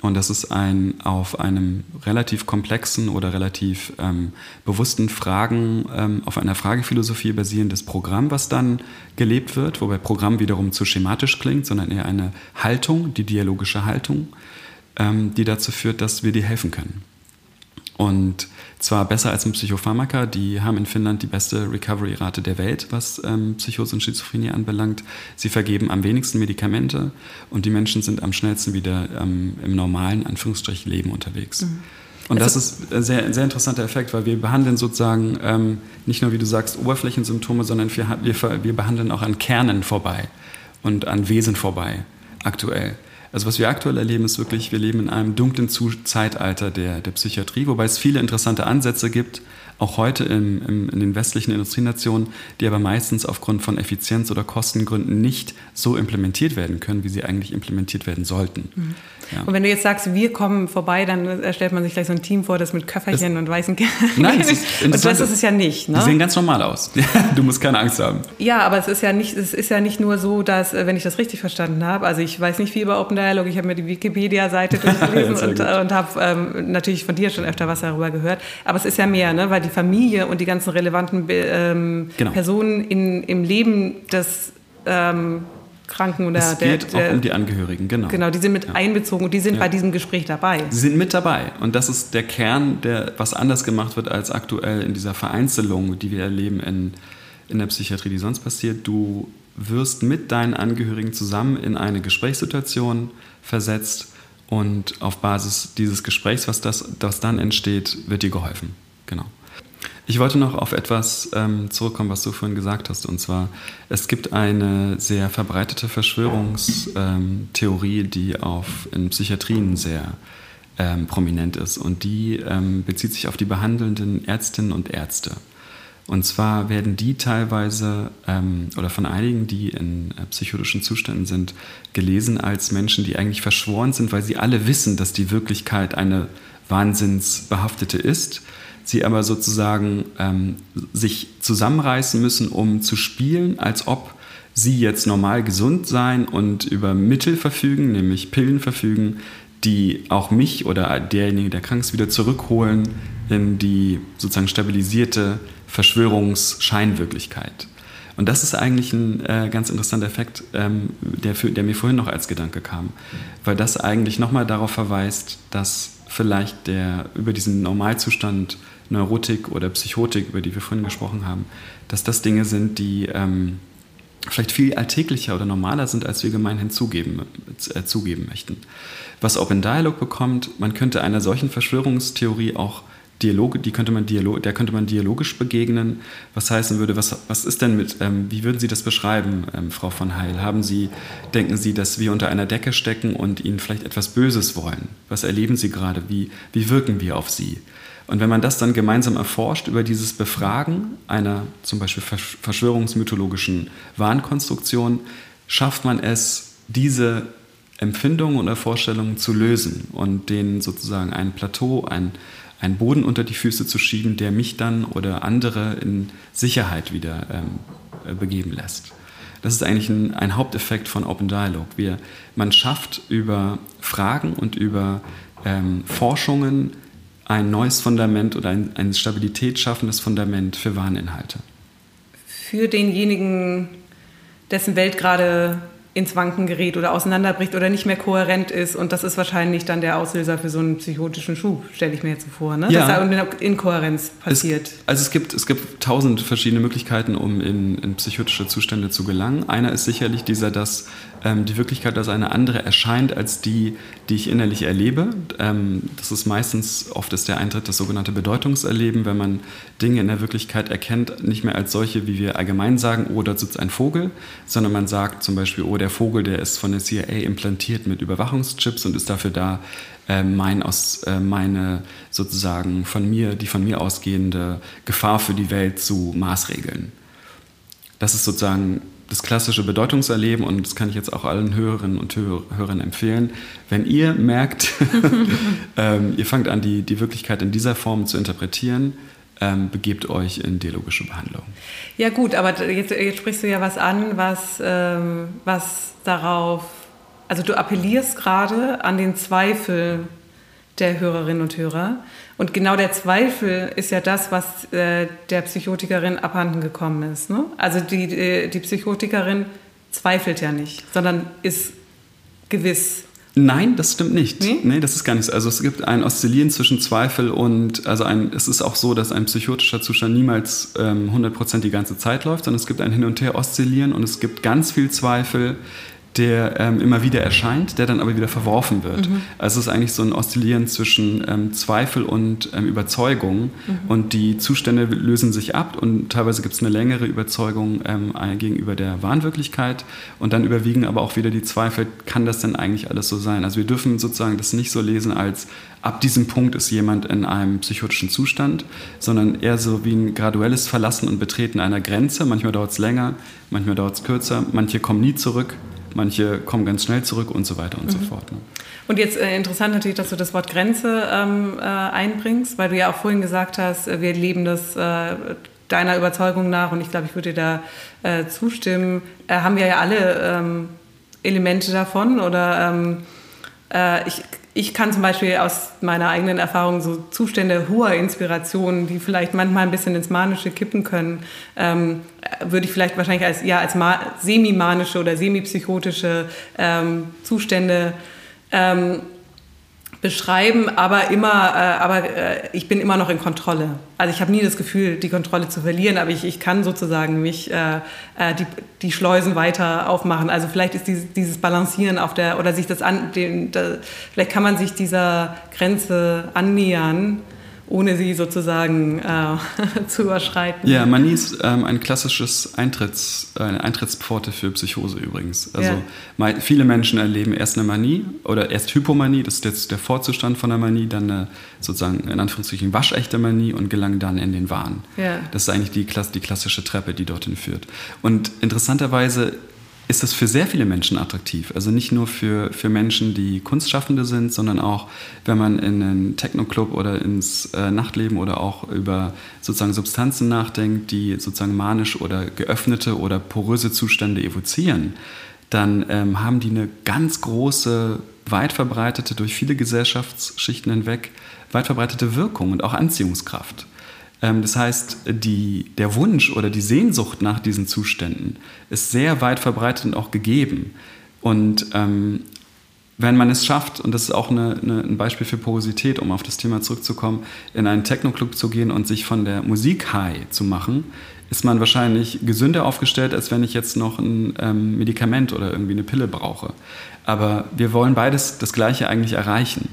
Und das ist ein auf einem relativ komplexen oder relativ ähm, bewussten Fragen, ähm, auf einer Fragephilosophie basierendes Programm, was dann gelebt wird, wobei Programm wiederum zu schematisch klingt, sondern eher eine Haltung, die dialogische Haltung, ähm, die dazu führt, dass wir dir helfen können. Und zwar besser als ein Psychopharmaka. Die haben in Finnland die beste Recovery-Rate der Welt, was ähm, Psychose und Schizophrenie anbelangt. Sie vergeben am wenigsten Medikamente und die Menschen sind am schnellsten wieder ähm, im normalen, Anführungsstrich, Leben unterwegs. Mhm. Und das also ist ein sehr, sehr interessanter Effekt, weil wir behandeln sozusagen ähm, nicht nur, wie du sagst, Oberflächensymptome, sondern wir, wir, wir behandeln auch an Kernen vorbei und an Wesen vorbei aktuell. Also was wir aktuell erleben, ist wirklich, wir leben in einem dunklen Zeitalter der, der Psychiatrie, wobei es viele interessante Ansätze gibt, auch heute im, im, in den westlichen Industrienationen, die aber meistens aufgrund von Effizienz- oder Kostengründen nicht so implementiert werden können, wie sie eigentlich implementiert werden sollten. Mhm. Ja. Und wenn du jetzt sagst, wir kommen vorbei, dann stellt man sich gleich so ein Team vor, das mit Köfferchen das, und weißen Nein, das ist Und das ist es ja nicht. Ne? Die sehen ganz normal aus. du musst keine Angst haben. Ja, aber es ist ja nicht, es ist ja nicht nur so, dass, äh, wenn ich das richtig verstanden habe, also ich weiß nicht viel über Open Dialog, ich habe mir die Wikipedia-Seite durchgelesen und, und habe ähm, natürlich von dir schon öfter was darüber gehört. Aber es ist ja mehr, ne? weil die Familie und die ganzen relevanten ähm, genau. Personen in, im Leben des ähm, Kranken oder es geht der, der, auch um die Angehörigen, genau. Genau, die sind mit ja. einbezogen und die sind ja. bei diesem Gespräch dabei. Sie sind mit dabei und das ist der Kern, der was anders gemacht wird als aktuell in dieser Vereinzelung, die wir erleben in, in der Psychiatrie, die sonst passiert. Du wirst mit deinen Angehörigen zusammen in eine Gesprächssituation versetzt und auf Basis dieses Gesprächs, was, das, das dann entsteht, wird dir geholfen. Genau. Ich wollte noch auf etwas ähm, zurückkommen, was du vorhin gesagt hast. Und zwar, es gibt eine sehr verbreitete Verschwörungstheorie, die auf, in Psychiatrien sehr ähm, prominent ist. Und die ähm, bezieht sich auf die behandelnden Ärztinnen und Ärzte. Und zwar werden die teilweise ähm, oder von einigen, die in äh, psychotischen Zuständen sind, gelesen als Menschen, die eigentlich verschworen sind, weil sie alle wissen, dass die Wirklichkeit eine wahnsinnsbehaftete ist sie aber sozusagen ähm, sich zusammenreißen müssen, um zu spielen, als ob sie jetzt normal gesund sein und über Mittel verfügen, nämlich Pillen verfügen, die auch mich oder derjenige, der krank ist, wieder zurückholen in die sozusagen stabilisierte Verschwörungsscheinwirklichkeit. Und das ist eigentlich ein äh, ganz interessanter Effekt, ähm, der, für, der mir vorhin noch als Gedanke kam, weil das eigentlich nochmal darauf verweist, dass vielleicht der über diesen Normalzustand Neurotik oder Psychotik, über die wir vorhin gesprochen haben, dass das Dinge sind, die ähm, vielleicht viel alltäglicher oder normaler sind, als wir gemeinhin zugeben, äh, zugeben möchten. Was Open Dialog bekommt, man könnte einer solchen Verschwörungstheorie auch Dialoge, die könnte man Dialog, der könnte man dialogisch begegnen. Was heißen würde, was, was ist denn mit, ähm, wie würden Sie das beschreiben, ähm, Frau von Heil? Haben Sie, denken Sie, dass wir unter einer Decke stecken und Ihnen vielleicht etwas Böses wollen? Was erleben Sie gerade? Wie, wie wirken wir auf Sie? Und wenn man das dann gemeinsam erforscht über dieses Befragen einer zum Beispiel verschwörungsmythologischen Wahnkonstruktion, schafft man es, diese Empfindungen und Vorstellungen zu lösen und denen sozusagen ein Plateau, ein, ein Boden unter die Füße zu schieben, der mich dann oder andere in Sicherheit wieder ähm, begeben lässt. Das ist eigentlich ein, ein, Haupteffekt von Open Dialogue. Wir, man schafft über Fragen und über ähm, Forschungen ein neues Fundament oder ein, ein Stabilität schaffendes Fundament für Warninhalte. Für denjenigen, dessen Welt gerade ins Wanken gerät oder auseinanderbricht oder nicht mehr kohärent ist. Und das ist wahrscheinlich dann der Auslöser für so einen psychotischen Schub, stelle ich mir jetzt so vor, ne? ja. dass da eine Inkohärenz passiert. Es, also es gibt, es gibt tausend verschiedene Möglichkeiten, um in, in psychotische Zustände zu gelangen. Einer ist sicherlich dieser, dass ähm, die Wirklichkeit als eine andere erscheint als die, die ich innerlich erlebe. Ähm, das ist meistens, oft ist der Eintritt das sogenannte Bedeutungserleben, wenn man Dinge in der Wirklichkeit erkennt, nicht mehr als solche, wie wir allgemein sagen, oh, da sitzt ein Vogel, sondern man sagt zum Beispiel, oh, der Vogel, der ist von der CIA implantiert mit Überwachungschips und ist dafür da, äh, mein aus, äh, meine sozusagen von mir, die von mir ausgehende Gefahr für die Welt zu maßregeln. Das ist sozusagen das klassische Bedeutungserleben und das kann ich jetzt auch allen Hörerinnen und Hörern empfehlen. Wenn ihr merkt, ähm, ihr fangt an, die, die Wirklichkeit in dieser Form zu interpretieren, ähm, begebt euch in dialogische Behandlung. Ja gut, aber jetzt, jetzt sprichst du ja was an, was, ähm, was darauf, also du appellierst gerade an den Zweifel der Hörerinnen und Hörer. Und genau der Zweifel ist ja das, was äh, der Psychotikerin abhanden gekommen ist. Ne? Also die, die, die Psychotikerin zweifelt ja nicht, sondern ist gewiss. Nein, das stimmt nicht. Nee? nee? das ist gar nichts. Also es gibt ein Oszillieren zwischen Zweifel und, also ein, es ist auch so, dass ein psychotischer Zustand niemals ähm, 100% die ganze Zeit läuft, sondern es gibt ein Hin- und Her-Oszillieren und es gibt ganz viel Zweifel, der ähm, immer wieder erscheint, der dann aber wieder verworfen wird. Mhm. Also es ist eigentlich so ein Oszillieren zwischen ähm, Zweifel und ähm, Überzeugung mhm. und die Zustände lösen sich ab und teilweise gibt es eine längere Überzeugung ähm, gegenüber der Wahnwirklichkeit und dann überwiegen aber auch wieder die Zweifel, kann das denn eigentlich alles so sein? Also wir dürfen sozusagen das nicht so lesen als ab diesem Punkt ist jemand in einem psychotischen Zustand, sondern eher so wie ein graduelles Verlassen und Betreten einer Grenze. Manchmal dauert es länger, manchmal dauert es kürzer, manche kommen nie zurück manche kommen ganz schnell zurück und so weiter und mhm. so fort. Ne? Und jetzt äh, interessant natürlich, dass du das Wort Grenze ähm, äh, einbringst, weil du ja auch vorhin gesagt hast, äh, wir leben das äh, deiner Überzeugung nach und ich glaube, ich würde dir da äh, zustimmen, äh, haben wir ja alle ähm, Elemente davon oder ähm, ich ich kann zum Beispiel aus meiner eigenen Erfahrung so Zustände hoher Inspiration, die vielleicht manchmal ein bisschen ins Manische kippen können, ähm, würde ich vielleicht wahrscheinlich als, ja, als semi-manische oder semi-psychotische ähm, Zustände ähm, beschreiben, aber immer, äh, aber äh, ich bin immer noch in Kontrolle. Also ich habe nie das Gefühl, die Kontrolle zu verlieren, aber ich, ich kann sozusagen mich äh, äh, die, die Schleusen weiter aufmachen. Also vielleicht ist dieses, dieses Balancieren auf der oder sich das an, den, da, vielleicht kann man sich dieser Grenze annähern ohne sie sozusagen äh, zu überschreiten. Ja, Manie ist ähm, ein klassisches Eintritts, eine Eintrittspforte für Psychose übrigens. Also ja. viele Menschen erleben erst eine Manie oder erst Hypomanie, das ist jetzt der Vorzustand von der Manie, dann eine sozusagen in Anführungszeichen waschechte Manie und gelangen dann in den Wahn. Ja. Das ist eigentlich die, die klassische Treppe, die dorthin führt. Und interessanterweise ist das für sehr viele Menschen attraktiv. Also nicht nur für, für Menschen, die Kunstschaffende sind, sondern auch, wenn man in einen Techno-Club oder ins äh, Nachtleben oder auch über sozusagen Substanzen nachdenkt, die sozusagen manisch oder geöffnete oder poröse Zustände evozieren, dann ähm, haben die eine ganz große, weit verbreitete, durch viele Gesellschaftsschichten hinweg, weit verbreitete Wirkung und auch Anziehungskraft. Ähm, das heißt, die, der Wunsch oder die Sehnsucht nach diesen Zuständen ist sehr weit verbreitet und auch gegeben. Und ähm, wenn man es schafft, und das ist auch eine, eine, ein Beispiel für Porosität, um auf das Thema zurückzukommen, in einen Techno-Club zu gehen und sich von der Musik high zu machen, ist man wahrscheinlich gesünder aufgestellt, als wenn ich jetzt noch ein ähm, Medikament oder irgendwie eine Pille brauche. Aber wir wollen beides das Gleiche eigentlich erreichen.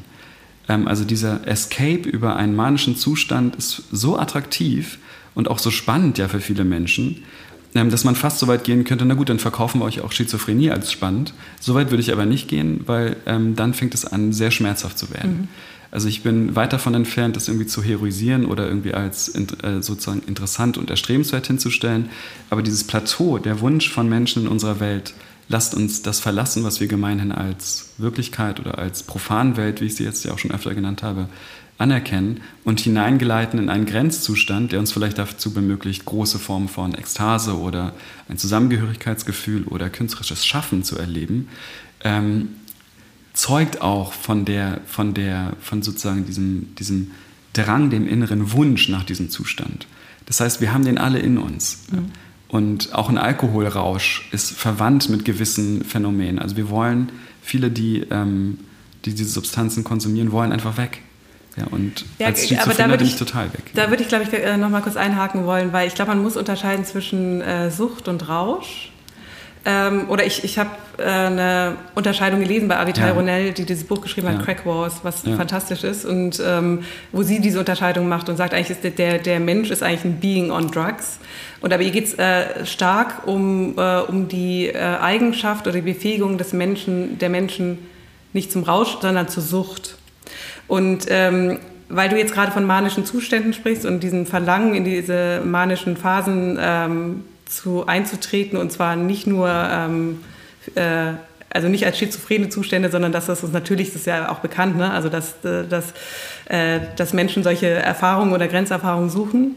Ähm, also dieser Escape über einen manischen Zustand ist so attraktiv und auch so spannend ja für viele Menschen, ähm, dass man fast so weit gehen könnte, na gut, dann verkaufen wir euch auch Schizophrenie als spannend. So weit würde ich aber nicht gehen, weil ähm, dann fängt es an, sehr schmerzhaft zu werden. Mhm. Also ich bin weit davon entfernt, das irgendwie zu heroisieren oder irgendwie als äh, sozusagen interessant und erstrebenswert hinzustellen. Aber dieses Plateau, der Wunsch von Menschen in unserer Welt, lasst uns das verlassen, was wir gemeinhin als Wirklichkeit oder als Profanwelt, wie ich sie jetzt ja auch schon öfter genannt habe, anerkennen und hineingeleiten in einen Grenzzustand, der uns vielleicht dazu bemöglicht, große Formen von Ekstase oder ein Zusammengehörigkeitsgefühl oder künstlerisches Schaffen zu erleben, ähm, zeugt auch von der, von der, von sozusagen diesem, diesem Drang, dem inneren Wunsch nach diesem Zustand. Das heißt, wir haben den alle in uns. Mhm. Und auch ein Alkoholrausch ist verwandt mit gewissen Phänomenen. Also wir wollen, viele, die, ähm, die diese Substanzen konsumieren, wollen einfach weg. Ja, und ja, als Schizophreniker bin ich total weg. Da würde ich, glaube ich, äh, noch mal kurz einhaken wollen, weil ich glaube, man muss unterscheiden zwischen äh, Sucht und Rausch. Ähm, oder ich, ich habe äh, eine Unterscheidung gelesen bei Avital ja. Ronell, die dieses Buch geschrieben hat, ja. Crack Wars, was ja. fantastisch ist und ähm, wo sie diese Unterscheidung macht und sagt, eigentlich ist der, der Mensch ist eigentlich ein Being on Drugs. Und aber ihr geht es äh, stark um, äh, um die äh, Eigenschaft oder die Befähigung des Menschen, der Menschen nicht zum Rausch, sondern zur Sucht. Und ähm, weil du jetzt gerade von manischen Zuständen sprichst und diesen Verlangen in diese manischen Phasen ähm, zu einzutreten und zwar nicht nur ähm, äh, also nicht als schizophrene Zustände, sondern dass das ist natürlich, das ist ja auch bekannt, ne? also dass, äh, dass, äh, dass Menschen solche Erfahrungen oder Grenzerfahrungen suchen.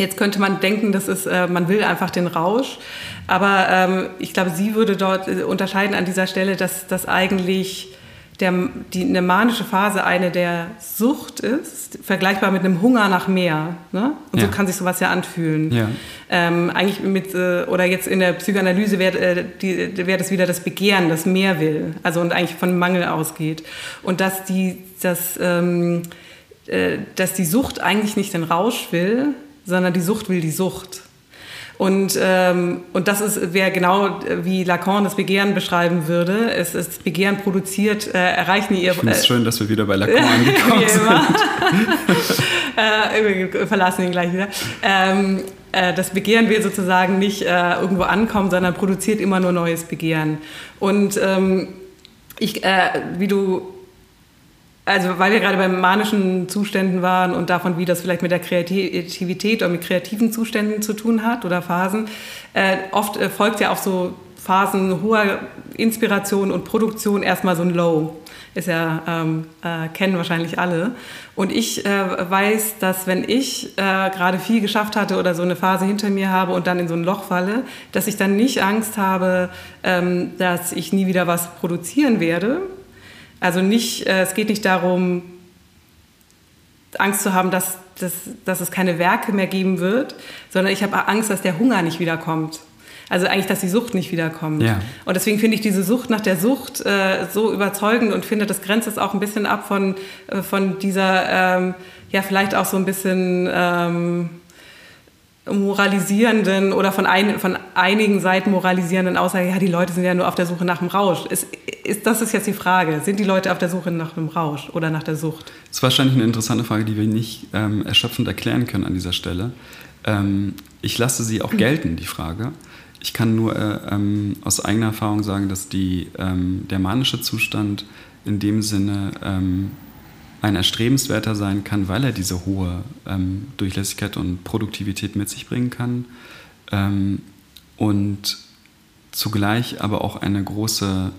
Jetzt könnte man denken, das ist, äh, man will einfach den Rausch, aber ähm, ich glaube, sie würde dort äh, unterscheiden an dieser Stelle, dass das eigentlich der, die, eine manische Phase eine der Sucht ist, vergleichbar mit einem Hunger nach mehr. Ne? Und ja. so kann sich sowas ja anfühlen. Ja. Ähm, eigentlich mit, äh, oder jetzt in der Psychoanalyse wäre äh, wär das wieder das Begehren, das mehr will. Also und eigentlich von Mangel ausgeht. Und dass die, dass, ähm, äh, dass die Sucht eigentlich nicht den Rausch will, sondern die Sucht will die Sucht. Und, ähm, und das wäre genau wie Lacan das Begehren beschreiben würde. Es ist Begehren produziert, äh, erreichen ihr. Ich finde es äh, schön, dass wir wieder bei Lacan angekommen sind. äh, wir verlassen ihn gleich wieder. Ähm, äh, das Begehren will sozusagen nicht äh, irgendwo ankommen, sondern produziert immer nur neues Begehren. Und ähm, ich, äh, wie du also weil wir gerade bei manischen Zuständen waren und davon, wie das vielleicht mit der Kreativität oder mit kreativen Zuständen zu tun hat oder Phasen, äh, oft äh, folgt ja auch so Phasen hoher Inspiration und Produktion erstmal so ein Low. Ist ja, ähm, äh, kennen wahrscheinlich alle. Und ich äh, weiß, dass wenn ich äh, gerade viel geschafft hatte oder so eine Phase hinter mir habe und dann in so ein Loch falle, dass ich dann nicht Angst habe, ähm, dass ich nie wieder was produzieren werde, also nicht, äh, es geht nicht darum, Angst zu haben, dass, dass, dass es keine Werke mehr geben wird, sondern ich habe Angst, dass der Hunger nicht wiederkommt. Also eigentlich, dass die Sucht nicht wiederkommt. Ja. Und deswegen finde ich diese Sucht nach der Sucht äh, so überzeugend und finde, das grenzt es auch ein bisschen ab von, äh, von dieser, ähm, ja, vielleicht auch so ein bisschen ähm, moralisierenden oder von, ein, von einigen Seiten moralisierenden Aussage, ja, die Leute sind ja nur auf der Suche nach dem Rausch. Ist, ist, das ist jetzt die Frage. Sind die Leute auf der Suche nach dem Rausch oder nach der Sucht? Das ist wahrscheinlich eine interessante Frage, die wir nicht ähm, erschöpfend erklären können an dieser Stelle. Ähm, ich lasse sie auch gelten, die Frage. Ich kann nur äh, ähm, aus eigener Erfahrung sagen, dass die, ähm, der manische Zustand in dem Sinne ähm, ein erstrebenswerter sein kann, weil er diese hohe ähm, Durchlässigkeit und Produktivität mit sich bringen kann und zugleich aber auch eine große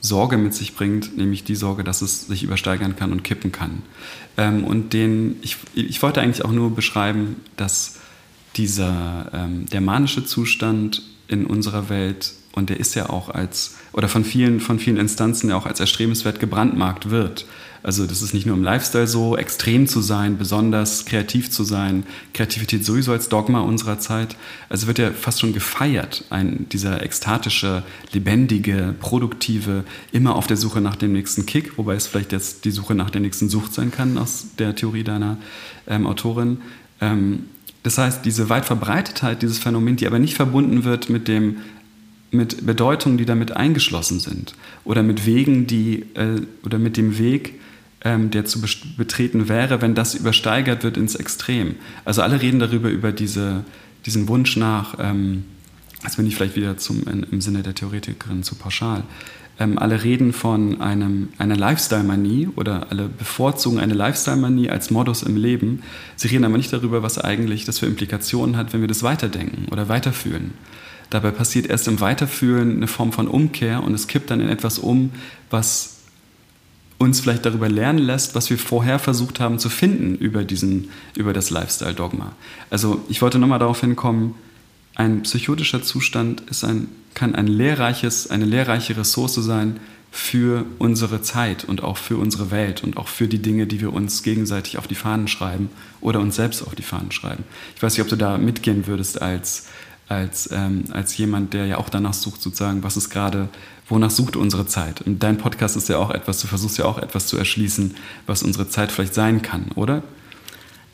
Sorge mit sich bringt, nämlich die Sorge, dass es sich übersteigern kann und kippen kann. Ähm, und den, ich, ich wollte eigentlich auch nur beschreiben, dass dieser, ähm, der manische Zustand in unserer Welt, und der ist ja auch als, oder von vielen, von vielen Instanzen ja auch als erstrebenswert gebrandmarkt wird. Also das ist nicht nur im Lifestyle so, extrem zu sein, besonders kreativ zu sein, Kreativität sowieso als Dogma unserer Zeit. Also wird ja fast schon gefeiert, ein, dieser ekstatische, lebendige, produktive, immer auf der Suche nach dem nächsten Kick, wobei es vielleicht jetzt die Suche nach der nächsten Sucht sein kann aus der Theorie deiner ähm, Autorin. Ähm, das heißt, diese weit Verbreitetheit dieses Phänomen, die aber nicht verbunden wird mit dem mit Bedeutungen, die damit eingeschlossen sind oder mit Wegen, die äh, oder mit dem Weg, ähm, der zu betreten wäre, wenn das übersteigert wird ins Extrem. Also alle reden darüber, über diese, diesen Wunsch nach, ähm, jetzt bin ich vielleicht wieder zum, in, im Sinne der Theoretikerin zu pauschal, ähm, alle reden von einem, einer Lifestyle-Manie oder alle bevorzugen eine Lifestyle-Manie als Modus im Leben. Sie reden aber nicht darüber, was eigentlich das für Implikationen hat, wenn wir das weiterdenken oder weiterfühlen. Dabei passiert erst im Weiterfühlen eine Form von Umkehr und es kippt dann in etwas um, was uns vielleicht darüber lernen lässt, was wir vorher versucht haben zu finden über, diesen, über das Lifestyle-Dogma. Also ich wollte nochmal darauf hinkommen, ein psychotischer Zustand ist ein, kann ein lehrreiches, eine lehrreiche Ressource sein für unsere Zeit und auch für unsere Welt und auch für die Dinge, die wir uns gegenseitig auf die Fahnen schreiben oder uns selbst auf die Fahnen schreiben. Ich weiß nicht, ob du da mitgehen würdest als, als, ähm, als jemand, der ja auch danach sucht, sozusagen, was ist gerade, wonach sucht unsere Zeit? Und dein Podcast ist ja auch etwas, du versuchst ja auch etwas zu erschließen, was unsere Zeit vielleicht sein kann, oder?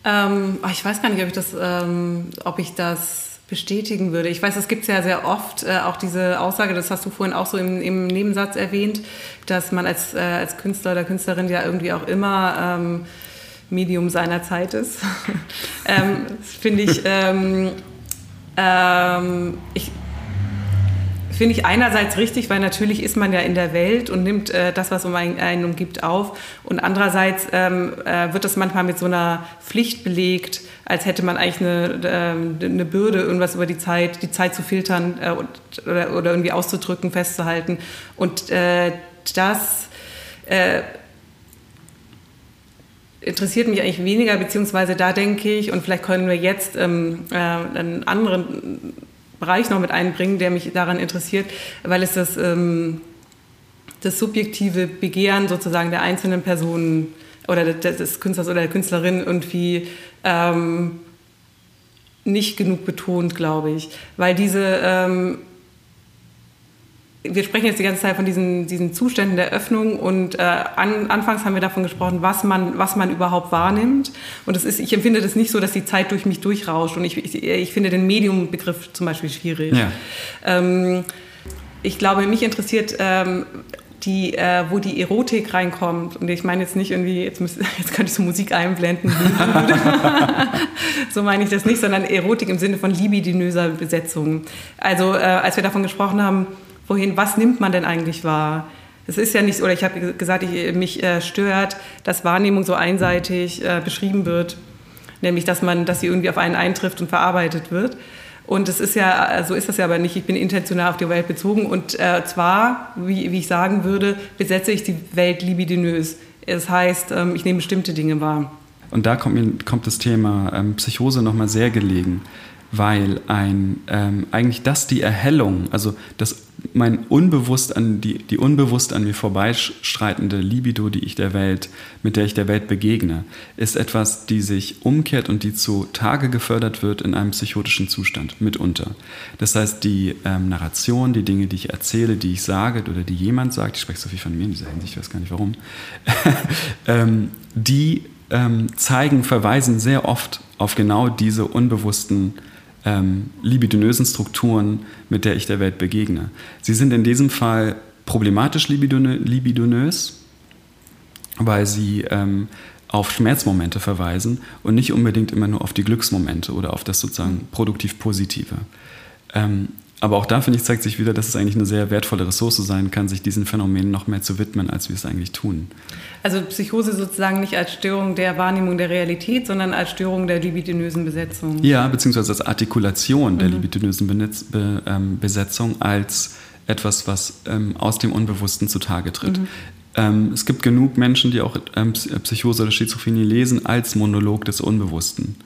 Ähm, ich weiß gar nicht, ob ich das, ähm, ob ich das bestätigen würde. Ich weiß, es gibt ja sehr oft äh, auch diese Aussage, das hast du vorhin auch so im, im Nebensatz erwähnt, dass man als, äh, als Künstler oder Künstlerin ja irgendwie auch immer ähm, Medium seiner Zeit ist. ähm, Finde ich, ähm, ähm, ich finde ich einerseits richtig, weil natürlich ist man ja in der Welt und nimmt äh, das, was um einen, einen, umgibt, auf. Und andererseits ähm, äh, wird das manchmal mit so einer Pflicht belegt, als hätte man eigentlich eine, äh, eine Bürde, irgendwas über die Zeit, die Zeit zu filtern äh, und, oder, oder, irgendwie auszudrücken, festzuhalten. Und äh, das äh, interessiert mich eigentlich weniger, beziehungsweise da denke ich, und vielleicht können wir jetzt ähm, einen anderen Bereich noch mit einbringen, der mich daran interessiert, weil es das, ähm, das subjektive Begehren sozusagen der einzelnen Personen oder des Künstlers oder der Künstlerin irgendwie ähm, nicht genug betont, glaube ich. Weil diese ähm, wir sprechen jetzt die ganze Zeit von diesen, diesen Zuständen der Öffnung und äh, an, anfangs haben wir davon gesprochen, was man, was man überhaupt wahrnimmt. Und das ist, ich empfinde das nicht so, dass die Zeit durch mich durchrauscht. Und ich, ich, ich finde den Medium-Begriff zum Beispiel schwierig. Ja. Ähm, ich glaube, mich interessiert, ähm, die, äh, wo die Erotik reinkommt. Und ich meine jetzt nicht irgendwie, jetzt, müsst, jetzt könnte ich so Musik einblenden. so meine ich das nicht, sondern Erotik im Sinne von libidinöser Besetzung. Also äh, als wir davon gesprochen haben, wohin, was nimmt man denn eigentlich wahr? Es ist ja nicht, oder ich habe gesagt, ich, mich äh, stört, dass Wahrnehmung so einseitig äh, beschrieben wird, nämlich dass man, dass sie irgendwie auf einen eintrifft und verarbeitet wird. Und es ist ja, so ist das ja aber nicht. Ich bin intentional auf die Welt bezogen und äh, zwar, wie, wie, ich sagen würde, besetze ich die Welt libidinös. Das heißt, ähm, ich nehme bestimmte Dinge wahr. Und da kommt, kommt das Thema ähm, Psychose nochmal sehr gelegen weil ein, ähm, eigentlich das die Erhellung, also das mein unbewusst an die, die unbewusst an mir vorbeischreitende Libido, die ich der Welt, mit der ich der Welt begegne, ist etwas, die sich umkehrt und die zu Tage gefördert wird in einem psychotischen Zustand mitunter. Das heißt, die ähm, Narration, die Dinge, die ich erzähle, die ich sage oder die jemand sagt, ich spreche so viel von mir in dieser Hinsicht, ich weiß gar nicht warum, ähm, die ähm, zeigen, verweisen sehr oft auf genau diese unbewussten ähm, libidinösen Strukturen, mit der ich der Welt begegne. Sie sind in diesem Fall problematisch libidinös, weil sie ähm, auf Schmerzmomente verweisen und nicht unbedingt immer nur auf die Glücksmomente oder auf das sozusagen produktiv Positive. Ähm, aber auch da, finde ich, zeigt sich wieder, dass es eigentlich eine sehr wertvolle Ressource sein kann, sich diesen Phänomenen noch mehr zu widmen, als wir es eigentlich tun. Also Psychose sozusagen nicht als Störung der Wahrnehmung der Realität, sondern als Störung der libidinösen Besetzung. Ja, beziehungsweise als Artikulation mhm. der libidinösen Be ähm, Besetzung als etwas, was ähm, aus dem Unbewussten zutage tritt. Mhm. Ähm, es gibt genug Menschen, die auch ähm, Psychose oder Schizophrenie lesen als Monolog des Unbewussten.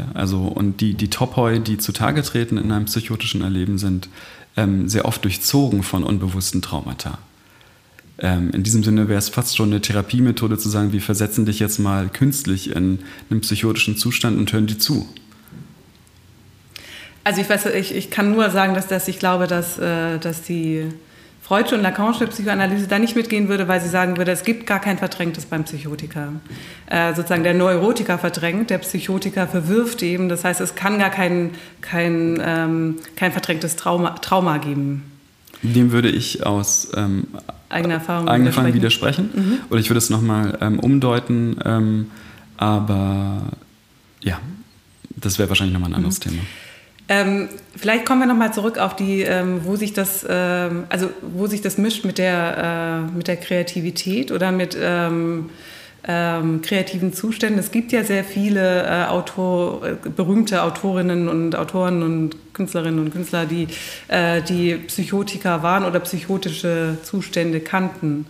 Ja, also, und die, die Topoi, die zutage treten in einem psychotischen Erleben, sind ähm, sehr oft durchzogen von unbewussten Traumata. Ähm, in diesem Sinne wäre es fast schon eine Therapiemethode zu sagen, wir versetzen dich jetzt mal künstlich in einen psychotischen Zustand und hören dir zu. Also ich weiß, ich, ich kann nur sagen, dass, dass ich glaube, dass, äh, dass die Freudsche und Lacanische Psychoanalyse da nicht mitgehen würde, weil sie sagen würde, es gibt gar kein Verdrängtes beim Psychotiker. Äh, sozusagen der Neurotiker verdrängt, der Psychotiker verwirft eben. Das heißt, es kann gar kein, kein, ähm, kein verdrängtes Trauma, Trauma geben. Dem würde ich aus ähm, eigener Erfahrung, eigener Erfahrung widersprechen. Mhm. Oder ich würde es nochmal ähm, umdeuten. Ähm, aber ja, das wäre wahrscheinlich nochmal ein anderes mhm. Thema. Ähm, vielleicht kommen wir nochmal zurück auf die, ähm, wo sich das, ähm, also wo sich das mischt mit der, äh, mit der Kreativität oder mit ähm, ähm, kreativen Zuständen. Es gibt ja sehr viele äh, Autor, äh, berühmte Autorinnen und Autoren und Künstlerinnen und Künstler, die, äh, die Psychotiker waren oder psychotische Zustände kannten.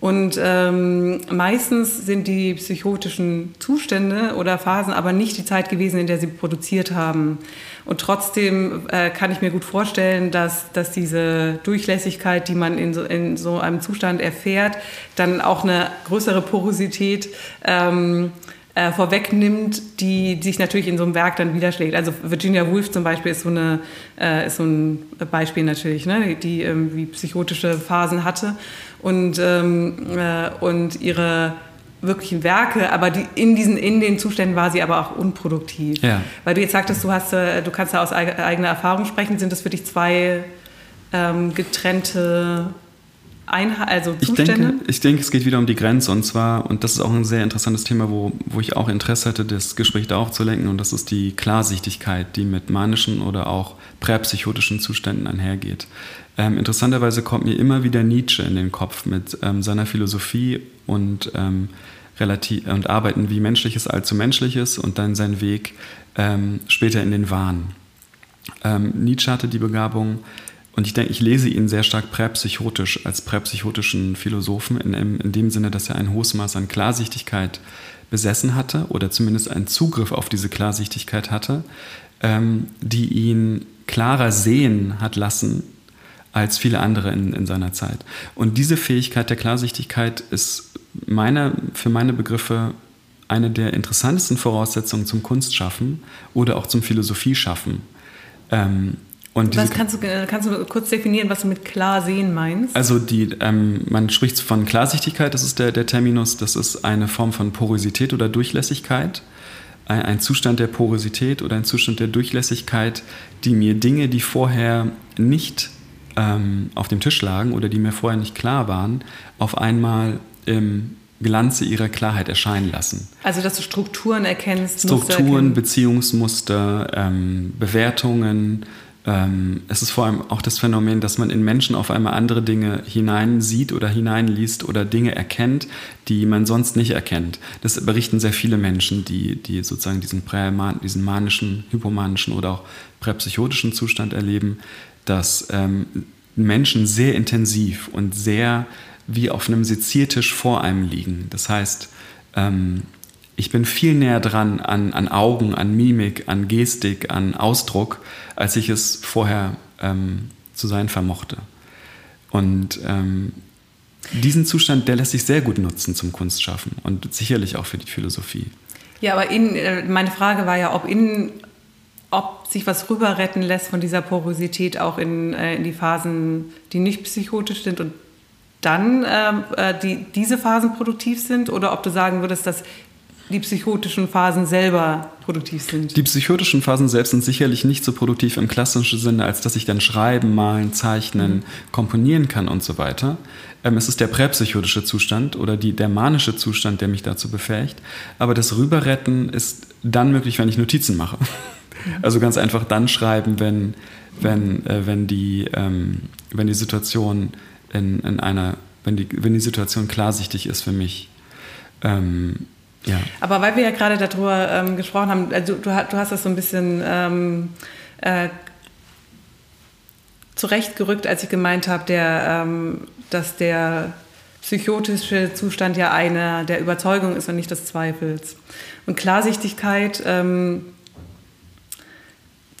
Und ähm, meistens sind die psychotischen Zustände oder Phasen aber nicht die Zeit gewesen, in der sie produziert haben. Und trotzdem äh, kann ich mir gut vorstellen, dass, dass diese Durchlässigkeit, die man in so, in so einem Zustand erfährt, dann auch eine größere Porosität ähm, äh, vorwegnimmt, die, die sich natürlich in so einem Werk dann widerschlägt. Also Virginia Woolf zum Beispiel ist so, eine, äh, ist so ein Beispiel natürlich, ne, die irgendwie psychotische Phasen hatte und, ähm, äh, und ihre wirklichen Werke, aber die, in, diesen, in den Zuständen war sie aber auch unproduktiv. Ja. Weil du jetzt sagtest, du, hast, äh, du kannst da aus eigener Erfahrung sprechen. Sind das für dich zwei ähm, getrennte Einheit, also Zustände? Ich denke, ich denke, es geht wieder um die Grenze und zwar, und das ist auch ein sehr interessantes Thema, wo, wo ich auch Interesse hatte, das Gespräch darauf zu lenken und das ist die Klarsichtigkeit, die mit manischen oder auch präpsychotischen Zuständen einhergeht. Ähm, interessanterweise kommt mir immer wieder Nietzsche in den Kopf mit ähm, seiner Philosophie und, ähm, relativ, und Arbeiten wie Menschliches allzu Menschliches und dann sein Weg ähm, später in den Wahn. Ähm, Nietzsche hatte die Begabung, und ich denke, ich lese ihn sehr stark präpsychotisch als präpsychotischen Philosophen, in, in dem Sinne, dass er ein hohes Maß an Klarsichtigkeit besessen hatte oder zumindest einen Zugriff auf diese Klarsichtigkeit hatte, ähm, die ihn klarer sehen hat lassen als viele andere in, in seiner Zeit. Und diese Fähigkeit der Klarsichtigkeit ist meine, für meine Begriffe eine der interessantesten Voraussetzungen zum Kunstschaffen oder auch zum Philosophieschaffen. Ähm, und was kannst du, äh, kannst du kurz definieren, was du mit klar sehen meinst? Also die, ähm, man spricht von Klarsichtigkeit, das ist der, der Terminus, das ist eine Form von Porosität oder Durchlässigkeit. Ein, ein Zustand der Porosität oder ein Zustand der Durchlässigkeit, die mir Dinge, die vorher nicht ähm, auf dem Tisch lagen oder die mir vorher nicht klar waren, auf einmal im Glanze ihrer Klarheit erscheinen lassen. Also dass du Strukturen erkennst. Strukturen, Beziehungsmuster, ähm, Bewertungen. Ähm, es ist vor allem auch das Phänomen, dass man in Menschen auf einmal andere Dinge hineinsieht oder hineinliest oder Dinge erkennt, die man sonst nicht erkennt. Das berichten sehr viele Menschen, die, die sozusagen diesen, diesen manischen, hypomanischen oder auch präpsychotischen Zustand erleben, dass ähm, Menschen sehr intensiv und sehr wie auf einem Seziertisch vor einem liegen. Das heißt, ähm, ich bin viel näher dran an, an Augen, an Mimik, an Gestik, an Ausdruck, als ich es vorher ähm, zu sein vermochte. Und ähm, diesen Zustand, der lässt sich sehr gut nutzen zum Kunstschaffen und sicherlich auch für die Philosophie. Ja, aber in, äh, meine Frage war ja, ob in ob sich was rüber retten lässt von dieser Porosität auch in, äh, in die Phasen, die nicht psychotisch sind und dann ähm, äh, die, diese Phasen produktiv sind oder ob du sagen würdest, dass die psychotischen Phasen selber produktiv sind. Die psychotischen Phasen selbst sind sicherlich nicht so produktiv im klassischen Sinne, als dass ich dann schreiben, malen, zeichnen, mhm. komponieren kann und so weiter. Ähm, es ist der präpsychotische Zustand oder die, der manische Zustand, der mich dazu befähigt. Aber das Rüberretten ist dann möglich, wenn ich Notizen mache. Also ganz einfach dann schreiben, wenn, wenn, äh, wenn, die, ähm, wenn die Situation in, in einer, wenn die, wenn die Situation klarsichtig ist für mich. Ähm, ja. Aber weil wir ja gerade darüber ähm, gesprochen haben, also du, du hast das so ein bisschen ähm, äh, zurechtgerückt, als ich gemeint habe, der, ähm, dass der psychotische Zustand ja einer der Überzeugung ist und nicht des Zweifels. Und Klarsichtigkeit ähm,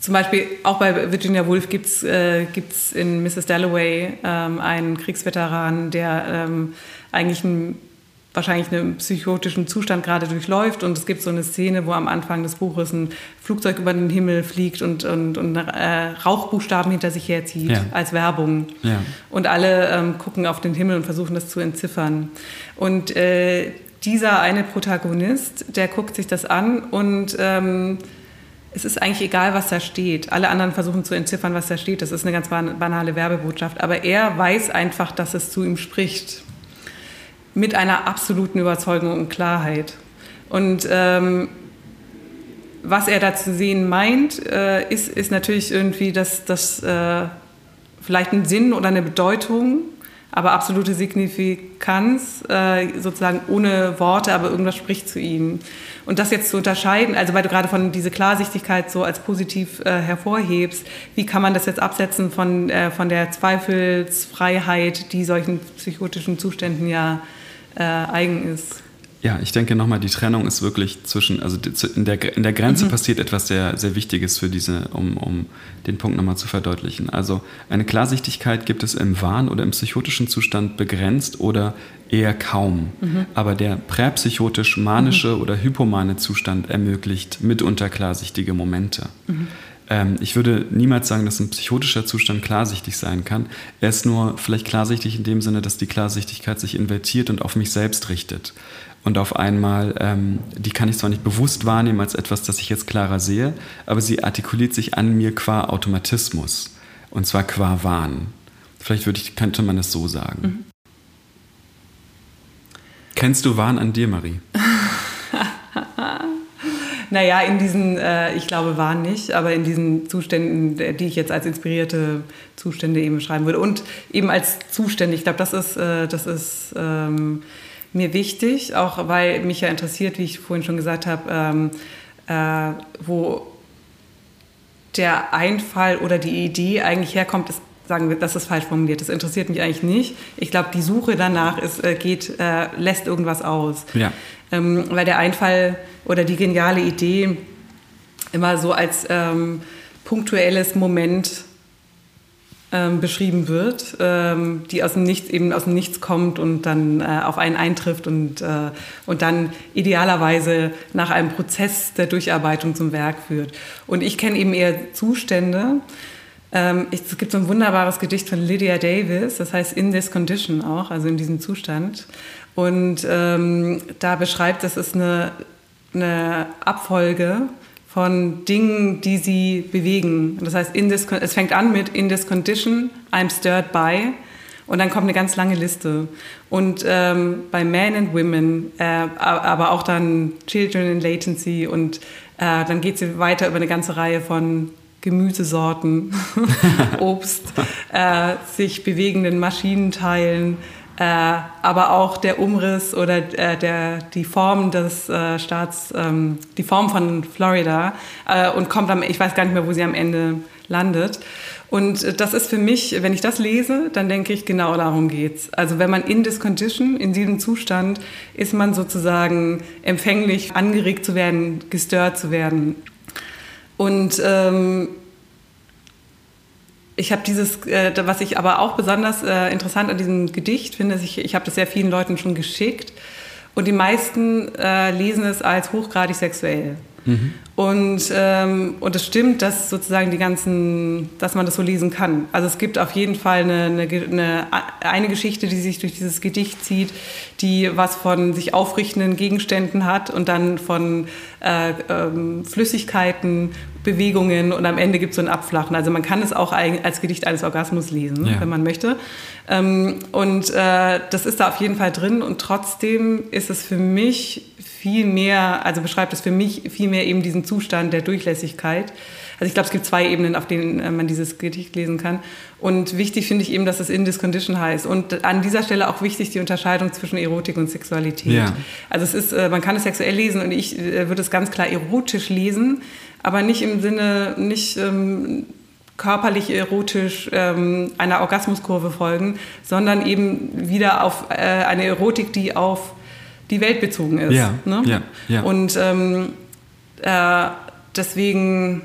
zum Beispiel auch bei Virginia Woolf gibt es äh, in Mrs. Dalloway ähm, einen Kriegsveteran, der ähm, eigentlich ein, wahrscheinlich einen psychotischen Zustand gerade durchläuft. Und es gibt so eine Szene, wo am Anfang des Buches ein Flugzeug über den Himmel fliegt und, und, und äh, Rauchbuchstaben hinter sich herzieht ja. als Werbung. Ja. Und alle ähm, gucken auf den Himmel und versuchen das zu entziffern. Und äh, dieser eine Protagonist, der guckt sich das an und ähm, es ist eigentlich egal, was da steht. Alle anderen versuchen zu entziffern, was da steht. Das ist eine ganz banale Werbebotschaft. Aber er weiß einfach, dass es zu ihm spricht. Mit einer absoluten Überzeugung und Klarheit. Und ähm, was er da zu sehen meint, äh, ist, ist natürlich irgendwie, dass das äh, vielleicht ein Sinn oder eine Bedeutung, aber absolute Signifikanz, äh, sozusagen ohne Worte, aber irgendwas spricht zu ihm. Und das jetzt zu unterscheiden, also weil du gerade von diese Klarsichtigkeit so als positiv äh, hervorhebst, wie kann man das jetzt absetzen von, äh, von der Zweifelsfreiheit, die solchen psychotischen Zuständen ja eigen ist? Ja, ich denke nochmal, die Trennung ist wirklich zwischen, also in der, in der Grenze mhm. passiert etwas sehr, sehr Wichtiges für diese, um, um den Punkt nochmal zu verdeutlichen. Also eine Klarsichtigkeit gibt es im Wahn oder im psychotischen Zustand begrenzt oder eher kaum. Mhm. Aber der präpsychotisch-manische mhm. oder hypomane Zustand ermöglicht mitunter klarsichtige Momente. Mhm. Ähm, ich würde niemals sagen, dass ein psychotischer Zustand klarsichtig sein kann. Er ist nur vielleicht klarsichtig in dem Sinne, dass die Klarsichtigkeit sich invertiert und auf mich selbst richtet und auf einmal, ähm, die kann ich zwar nicht bewusst wahrnehmen als etwas, das ich jetzt klarer sehe, aber sie artikuliert sich an mir qua Automatismus und zwar qua Wahn. Vielleicht würde ich, könnte man es so sagen. Mhm. Kennst du Wahn an dir, Marie? naja, in diesen, äh, ich glaube, Wahn nicht, aber in diesen Zuständen, die ich jetzt als inspirierte Zustände eben beschreiben würde und eben als Zustände, ich glaube, das ist, äh, das ist ähm, mir wichtig, auch weil mich ja interessiert, wie ich vorhin schon gesagt habe, ähm, äh, wo der Einfall oder die Idee eigentlich herkommt, ist, sagen wir, das ist falsch formuliert. Das interessiert mich eigentlich nicht. Ich glaube, die Suche danach ist, äh, geht, äh, lässt irgendwas aus. Ja. Ähm, weil der Einfall oder die geniale Idee immer so als ähm, punktuelles Moment ähm, beschrieben wird, ähm, die aus dem Nichts eben aus dem Nichts kommt und dann äh, auf einen eintrifft und, äh, und dann idealerweise nach einem Prozess der Durcharbeitung zum Werk führt. Und ich kenne eben eher Zustände. Ähm, es gibt so ein wunderbares Gedicht von Lydia Davis, das heißt In This Condition auch, also in diesem Zustand. Und ähm, da beschreibt, das ist eine, eine Abfolge von Dingen, die sie bewegen. Das heißt, this, es fängt an mit In this condition, I'm stirred by. Und dann kommt eine ganz lange Liste. Und ähm, bei Men and Women, äh, aber auch dann Children in Latency und äh, dann geht sie weiter über eine ganze Reihe von Gemüsesorten, Obst, äh, sich bewegenden Maschinenteilen, äh, aber auch der Umriss oder äh, der, die Form des äh, Staats, ähm, die Form von Florida äh, und kommt am, ich weiß gar nicht mehr, wo sie am Ende landet. Und äh, das ist für mich, wenn ich das lese, dann denke ich, genau darum geht's. Also wenn man in this condition, in diesem Zustand, ist man sozusagen empfänglich, angeregt zu werden, gestört zu werden. Und ähm, ich habe dieses, äh, was ich aber auch besonders äh, interessant an diesem Gedicht finde, ich, ich habe das sehr vielen Leuten schon geschickt und die meisten äh, lesen es als hochgradig sexuell. Mhm. Und, ähm, und es stimmt, dass sozusagen die ganzen, dass man das so lesen kann. Also es gibt auf jeden Fall eine, eine, eine, eine Geschichte, die sich durch dieses Gedicht zieht, die was von sich aufrichtenden Gegenständen hat und dann von äh, ähm, Flüssigkeiten Bewegungen und am Ende gibt es so ein Abflachen. Also man kann es auch als Gedicht eines Orgasmus lesen, ja. wenn man möchte. Ähm, und äh, das ist da auf jeden Fall drin und trotzdem ist es für mich viel mehr, also beschreibt es für mich viel mehr eben diesen Zustand der Durchlässigkeit. Also ich glaube, es gibt zwei Ebenen, auf denen äh, man dieses Gedicht lesen kann. Und wichtig finde ich eben, dass es in this condition heißt. Und an dieser Stelle auch wichtig die Unterscheidung zwischen Erotik und Sexualität. Ja. Also es ist, äh, man kann es sexuell lesen und ich würde es ganz klar erotisch lesen, aber nicht im Sinne, nicht ähm, körperlich erotisch ähm, einer Orgasmuskurve folgen, sondern eben wieder auf äh, eine Erotik, die auf die Welt bezogen ist. Ja, ne? ja, ja. Und ähm, äh, deswegen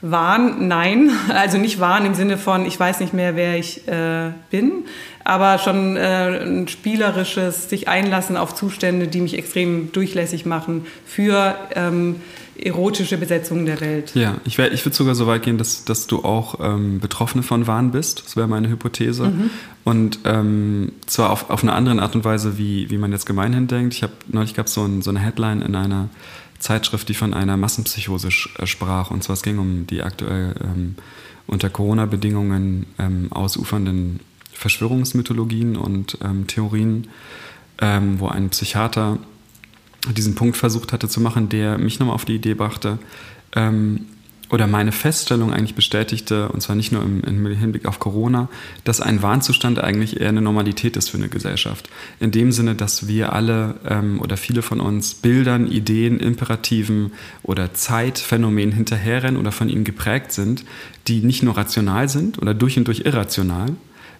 Wahn, nein, also nicht Wahn im Sinne von, ich weiß nicht mehr, wer ich äh, bin, aber schon äh, ein spielerisches sich einlassen auf Zustände, die mich extrem durchlässig machen für ähm, erotische Besetzung der Welt. Ja, ich, ich würde sogar so weit gehen, dass, dass du auch ähm, Betroffene von Wahn bist. Das wäre meine Hypothese. Mhm. Und ähm, zwar auf, auf eine andere Art und Weise, wie, wie man jetzt gemeinhin denkt. Ich habe neulich gab so es so eine Headline in einer Zeitschrift, die von einer Massenpsychose äh, sprach. Und zwar es ging um die aktuell ähm, unter Corona-Bedingungen ähm, ausufernden Verschwörungsmythologien und ähm, Theorien, ähm, wo ein Psychiater diesen Punkt versucht hatte zu machen, der mich nochmal auf die Idee brachte, ähm, oder meine Feststellung eigentlich bestätigte, und zwar nicht nur im, im, Hinblick auf Corona, dass ein Warnzustand eigentlich eher eine Normalität ist für eine Gesellschaft. In dem Sinne, dass wir alle ähm, oder viele von uns Bildern, Ideen, Imperativen oder Zeitphänomenen hinterherrennen oder von ihnen geprägt sind, die nicht nur rational sind oder durch und durch irrational,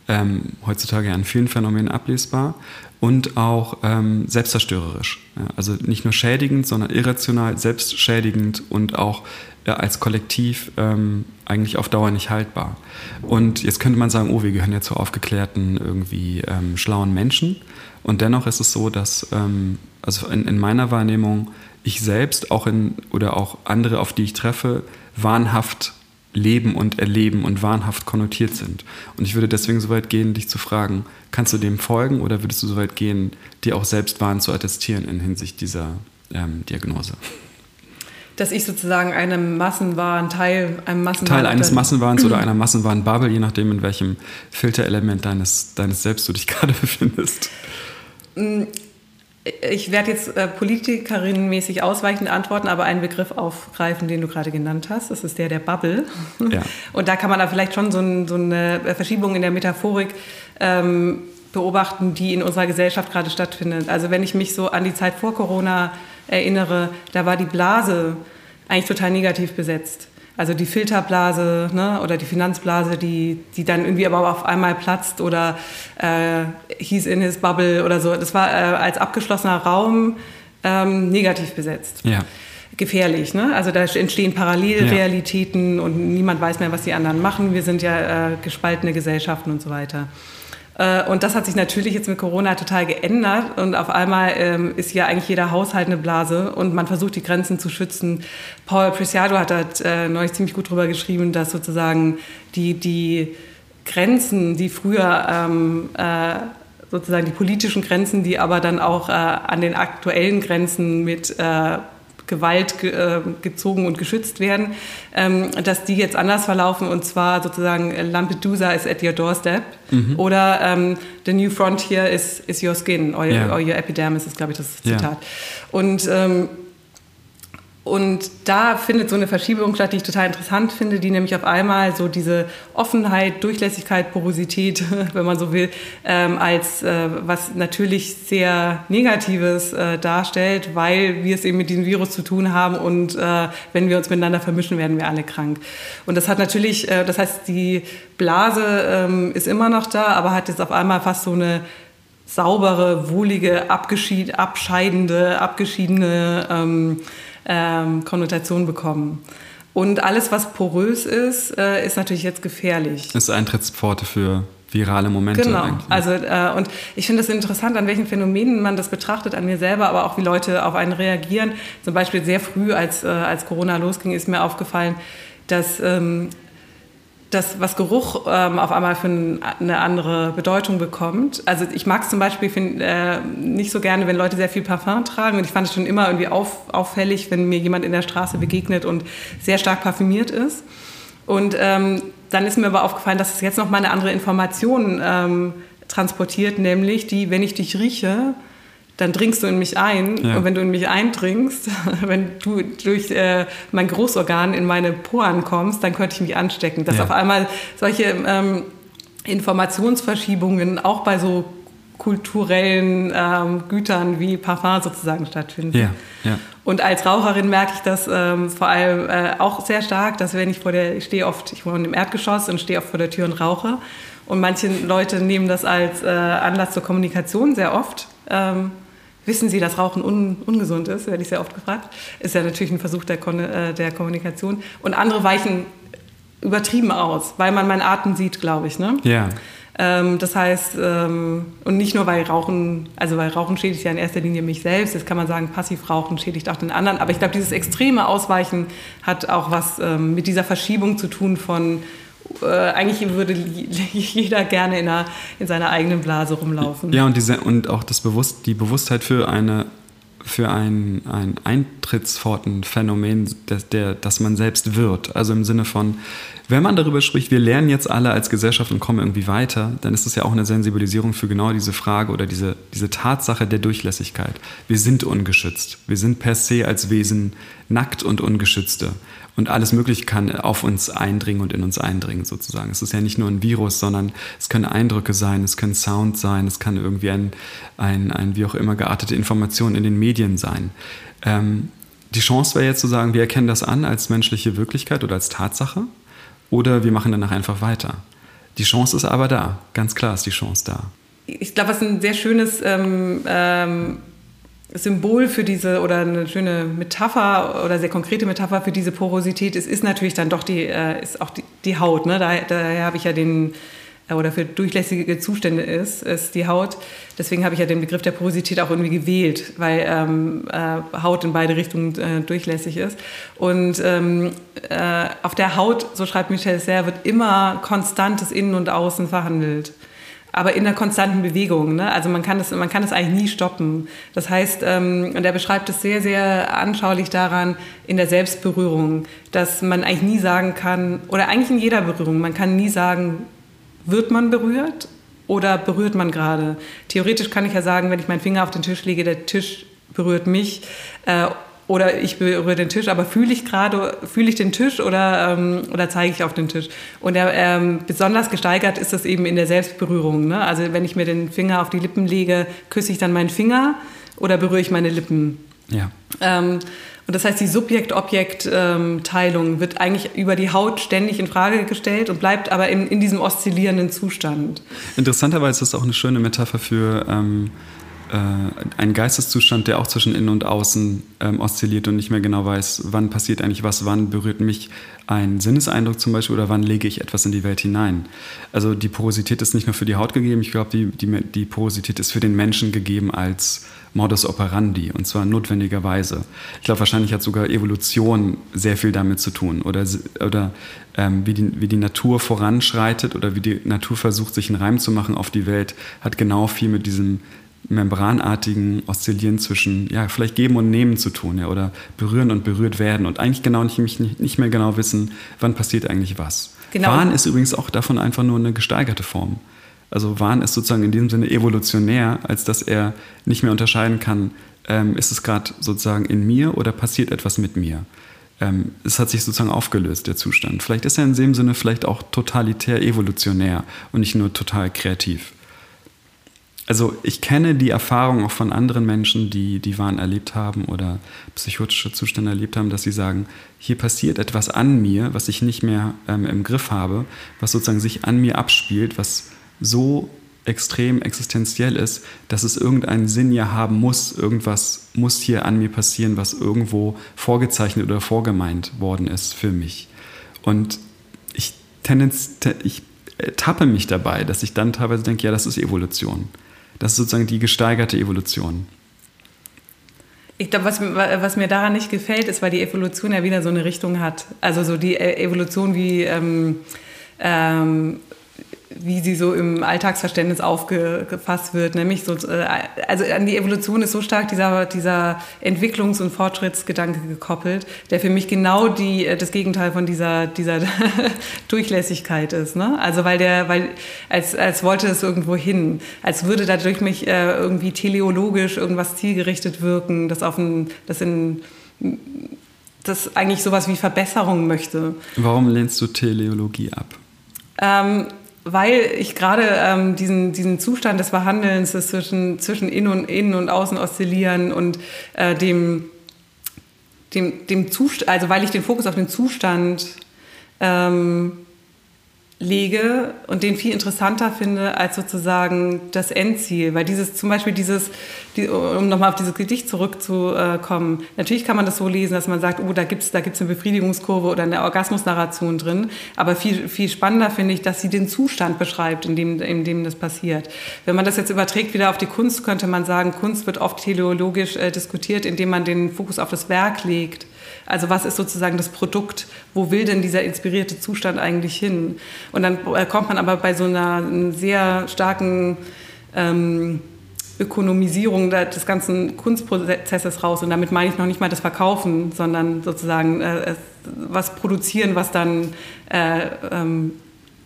ähm, heutzutage an vielen Phänomenen ablesbar, und auch ähm, selbstzerstörerisch. Ja, also nicht nur schädigend, sondern irrational, selbstschädigend und auch ja, als Kollektiv ähm, eigentlich auf Dauer nicht haltbar. Und jetzt könnte man sagen, oh, wir gehören ja zu aufgeklärten, irgendwie ähm, schlauen Menschen. Und dennoch ist es so, dass, ähm, also in, in, meiner Wahrnehmung, ich selbst auch in, oder auch andere, auf die ich treffe, wahnhaft leben und erleben und wahnhaft konnotiert sind. Und ich würde deswegen so weit gehen, dich zu fragen, kannst du dem folgen oder würdest du so weit gehen, dir auch selbst Wahn zu attestieren in Hinsicht dieser ähm, Diagnose? dass ich sozusagen einem Massenwahn, Teil einem Massenwahn. Teil eines Massenwahns oder einer Massenwahn-Bubble, je nachdem, in welchem Filterelement deines, deines Selbst du dich gerade befindest. Ich werde jetzt äh, politikerinnenmäßig ausweichend antworten, aber einen Begriff aufgreifen, den du gerade genannt hast. Das ist der der Bubble. Ja. Und da kann man da vielleicht schon so, ein, so eine Verschiebung in der Metaphorik ähm, beobachten, die in unserer Gesellschaft gerade stattfindet. Also wenn ich mich so an die Zeit vor Corona erinnere, da war die Blase eigentlich total negativ besetzt. Also die Filterblase ne, oder die Finanzblase, die, die dann irgendwie aber auf einmal platzt oder äh, he's in his bubble oder so. Das war äh, als abgeschlossener Raum ähm, negativ besetzt. Ja. Gefährlich, ne? Also da entstehen Parallelrealitäten ja. und niemand weiß mehr, was die anderen machen. Wir sind ja äh, gespaltene Gesellschaften und so weiter. Äh, und das hat sich natürlich jetzt mit Corona total geändert und auf einmal ähm, ist ja eigentlich jeder Haushalt eine Blase und man versucht die Grenzen zu schützen. Paul Preciado hat da äh, neulich ziemlich gut drüber geschrieben, dass sozusagen die, die Grenzen, die früher ähm, äh, sozusagen die politischen Grenzen, die aber dann auch äh, an den aktuellen Grenzen mit äh, Gewalt ge, äh, gezogen und geschützt werden, ähm, dass die jetzt anders verlaufen und zwar sozusagen äh, Lampedusa is at your doorstep mhm. oder ähm, The New Frontier is, is your skin or, yeah. or your epidermis ist, glaube ich, das Zitat. Yeah. Und ähm, und da findet so eine Verschiebung statt, die ich total interessant finde, die nämlich auf einmal so diese Offenheit, Durchlässigkeit, Porosität, wenn man so will, ähm, als äh, was natürlich sehr Negatives äh, darstellt, weil wir es eben mit diesem Virus zu tun haben und äh, wenn wir uns miteinander vermischen, werden wir alle krank. Und das hat natürlich, äh, das heißt, die Blase ähm, ist immer noch da, aber hat jetzt auf einmal fast so eine saubere, wohlige, abgeschied, abscheidende, abgeschiedene ähm, ähm, Konnotation bekommen. Und alles, was porös ist, äh, ist natürlich jetzt gefährlich. Das ist Eintrittspforte für virale Momente. Genau. Eigentlich. Also äh, und ich finde es interessant, an welchen Phänomenen man das betrachtet, an mir selber, aber auch wie Leute auf einen reagieren. Zum Beispiel sehr früh, als äh, als Corona losging, ist mir aufgefallen, dass ähm, das, was Geruch ähm, auf einmal für eine andere Bedeutung bekommt. Also ich mag es zum Beispiel find, äh, nicht so gerne, wenn Leute sehr viel Parfum tragen. Und ich fand es schon immer irgendwie auf, auffällig, wenn mir jemand in der Straße begegnet und sehr stark parfümiert ist. Und ähm, dann ist mir aber aufgefallen, dass es jetzt noch mal eine andere Information ähm, transportiert, nämlich die, wenn ich dich rieche, dann dringst du in mich ein. Ja. Und wenn du in mich eindringst, wenn du durch äh, mein Großorgan in meine Poren kommst, dann könnte ich mich anstecken. Dass ja. auf einmal solche ähm, Informationsverschiebungen auch bei so kulturellen ähm, Gütern wie Parfum sozusagen stattfinden. Ja, ja. Und als Raucherin merke ich das ähm, vor allem äh, auch sehr stark, dass wenn ich vor der, ich stehe oft, ich wohne im Erdgeschoss und stehe oft vor der Tür und rauche. Und manche Leute nehmen das als äh, Anlass zur Kommunikation sehr oft. Ähm, Wissen Sie, dass Rauchen un ungesund ist? Werde ich sehr oft gefragt. Ist ja natürlich ein Versuch der, Kon äh, der Kommunikation. Und andere weichen übertrieben aus, weil man meinen Atem sieht, glaube ich. Ne? Ja. Ähm, das heißt, ähm, und nicht nur weil Rauchen, also weil Rauchen schädigt ja in erster Linie mich selbst, jetzt kann man sagen, Passivrauchen schädigt auch den anderen, aber ich glaube, dieses extreme Ausweichen hat auch was ähm, mit dieser Verschiebung zu tun von äh, eigentlich würde jeder gerne in, einer, in, seiner eigenen Blase rumlaufen. Ja, und, diese, und auch das Bewusst, die Bewusstheit für, eine, für ein, ein Eintrittsfortenphänomen, das, der, das man selbst wird. Also im Sinne von, wenn man darüber spricht, wir lernen jetzt alle als Gesellschaft und kommen irgendwie weiter, dann ist das ja auch eine Sensibilisierung für genau diese Frage oder diese, diese Tatsache der Durchlässigkeit. Wir sind ungeschützt. Wir sind per se als Wesen nackt und ungeschützte. Und alles Mögliche kann auf uns eindringen und in uns eindringen, sozusagen. Es ist ja nicht nur ein Virus, sondern es können Eindrücke sein, es können Sound sein, es kann irgendwie ein, ein, ein wie auch immer geartete Information in den Medien sein. Ähm, die Chance wäre jetzt zu sagen, wir erkennen das an als menschliche Wirklichkeit oder als Tatsache oder wir machen danach einfach weiter. Die Chance ist aber da, ganz klar ist die Chance da. Ich glaube, was ein sehr schönes ähm, ähm, Symbol für diese oder eine schöne Metapher oder sehr konkrete Metapher für diese Porosität ist, ist natürlich dann doch die, äh, ist auch die, die Haut. Ne? Daher, daher habe ich ja den äh, oder für durchlässige Zustände ist, ist die Haut. Deswegen habe ich ja den Begriff der Porosität auch irgendwie gewählt, weil ähm, äh, Haut in beide Richtungen äh, durchlässig ist. Und ähm, äh, auf der Haut, so schreibt Michel Serre, wird immer konstantes Innen und Außen verhandelt. Aber in einer konstanten Bewegung. Ne? Also man kann, das, man kann das eigentlich nie stoppen. Das heißt, ähm, und er beschreibt es sehr, sehr anschaulich daran, in der Selbstberührung, dass man eigentlich nie sagen kann, oder eigentlich in jeder Berührung, man kann nie sagen, wird man berührt oder berührt man gerade? Theoretisch kann ich ja sagen, wenn ich meinen Finger auf den Tisch lege, der Tisch berührt mich. Äh, oder ich berühre den Tisch, aber fühle ich gerade, fühle ich den Tisch oder, ähm, oder zeige ich auf den Tisch? Und er, ähm, besonders gesteigert ist das eben in der Selbstberührung. Ne? Also wenn ich mir den Finger auf die Lippen lege, küsse ich dann meinen Finger oder berühre ich meine Lippen? Ja. Ähm, und das heißt, die Subjekt-Objekt-Teilung wird eigentlich über die Haut ständig in Frage gestellt und bleibt aber in, in diesem oszillierenden Zustand. Interessanterweise ist das auch eine schöne Metapher für äh, einen Geisteszustand, der auch zwischen innen und außen ähm, oszilliert und nicht mehr genau weiß, wann passiert eigentlich was, wann berührt mich ein Sinneseindruck zum Beispiel oder wann lege ich etwas in die Welt hinein. Also die Porosität ist nicht nur für die Haut gegeben, ich glaube, die, die, die Porosität ist für den Menschen gegeben als Modus operandi und zwar notwendigerweise. Ich glaube, wahrscheinlich hat sogar Evolution sehr viel damit zu tun oder, oder ähm, wie, die, wie die Natur voranschreitet oder wie die Natur versucht, sich einen Reim zu machen auf die Welt, hat genau viel mit diesem membranartigen Oszillieren zwischen, ja, vielleicht geben und nehmen zu tun, ja, oder berühren und berührt werden und eigentlich genau nicht, nicht, mehr genau wissen, wann passiert eigentlich was. Genau. Wahn ist übrigens auch davon einfach nur eine gesteigerte Form. Also Wahn ist sozusagen in diesem Sinne evolutionär, als dass er nicht mehr unterscheiden kann, ähm, ist es gerade sozusagen in mir oder passiert etwas mit mir. Ähm, es hat sich sozusagen aufgelöst, der Zustand. Vielleicht ist er in dem Sinne vielleicht auch totalitär evolutionär und nicht nur total kreativ. Also ich kenne die Erfahrung auch von anderen Menschen, die die Wahn erlebt haben oder psychotische Zustände erlebt haben, dass sie sagen, hier passiert etwas an mir, was ich nicht mehr ähm, im Griff habe, was sozusagen sich an mir abspielt, was so extrem existenziell ist, dass es irgendeinen Sinn ja haben muss. Irgendwas muss hier an mir passieren, was irgendwo vorgezeichnet oder vorgemeint worden ist für mich. Und ich, tendenz, ich tappe mich dabei, dass ich dann teilweise denke, ja, das ist Evolution. Das ist sozusagen die gesteigerte Evolution. Ich glaube, was, was, mir daran nicht gefällt, ist, weil die Evolution ja wieder so eine Richtung hat. Also so die e-, Evolution wie ähm, ähm, wie sie so im Alltagsverständnis aufgefasst wird. Nämlich so, äh, also an die Evolution ist so stark dieser, dieser Entwicklungs- und Fortschrittsgedanke gekoppelt, der für mich genau die, äh, das Gegenteil von dieser, dieser Durchlässigkeit ist. Ne? Also weil der, weil, als, als wollte es irgendwo hin, als würde dadurch mich äh, irgendwie teleologisch irgendwas zielgerichtet wirken, das auf ein, das in das eigentlich sowas wie Verbesserung möchte. Warum lehnst du Teleologie ab? Ähm, weil ich gerade ähm, diesen, diesen Zustand des Verhandelns des zwischen, zwischen Innen und, Innen und Außen oszillieren und äh, dem, dem, dem Zustand, also weil ich den Fokus auf den Zustand ähm, lege und den viel interessanter finde als sozusagen das Endziel. Weil dieses, zum Beispiel dieses, die, um nochmal auf dieses Gedicht zurückzukommen, natürlich kann man das so lesen, dass man sagt, oh, da gibt's da gibt's eine Befriedigungskurve oder eine Orgasmusnarration drin. Aber viel, viel spannender finde ich, dass sie den Zustand beschreibt, in dem, in dem das passiert. Wenn man das jetzt überträgt wieder auf die Kunst, könnte man sagen, Kunst wird oft teleologisch äh, diskutiert, indem man den Fokus auf das Werk legt. Also was ist sozusagen das Produkt? Wo will denn dieser inspirierte Zustand eigentlich hin? Und dann äh, kommt man aber bei so einer sehr starken ähm, Ökonomisierung des ganzen Kunstprozesses raus. Und damit meine ich noch nicht mal das Verkaufen, sondern sozusagen äh, was produzieren, was dann äh, ähm,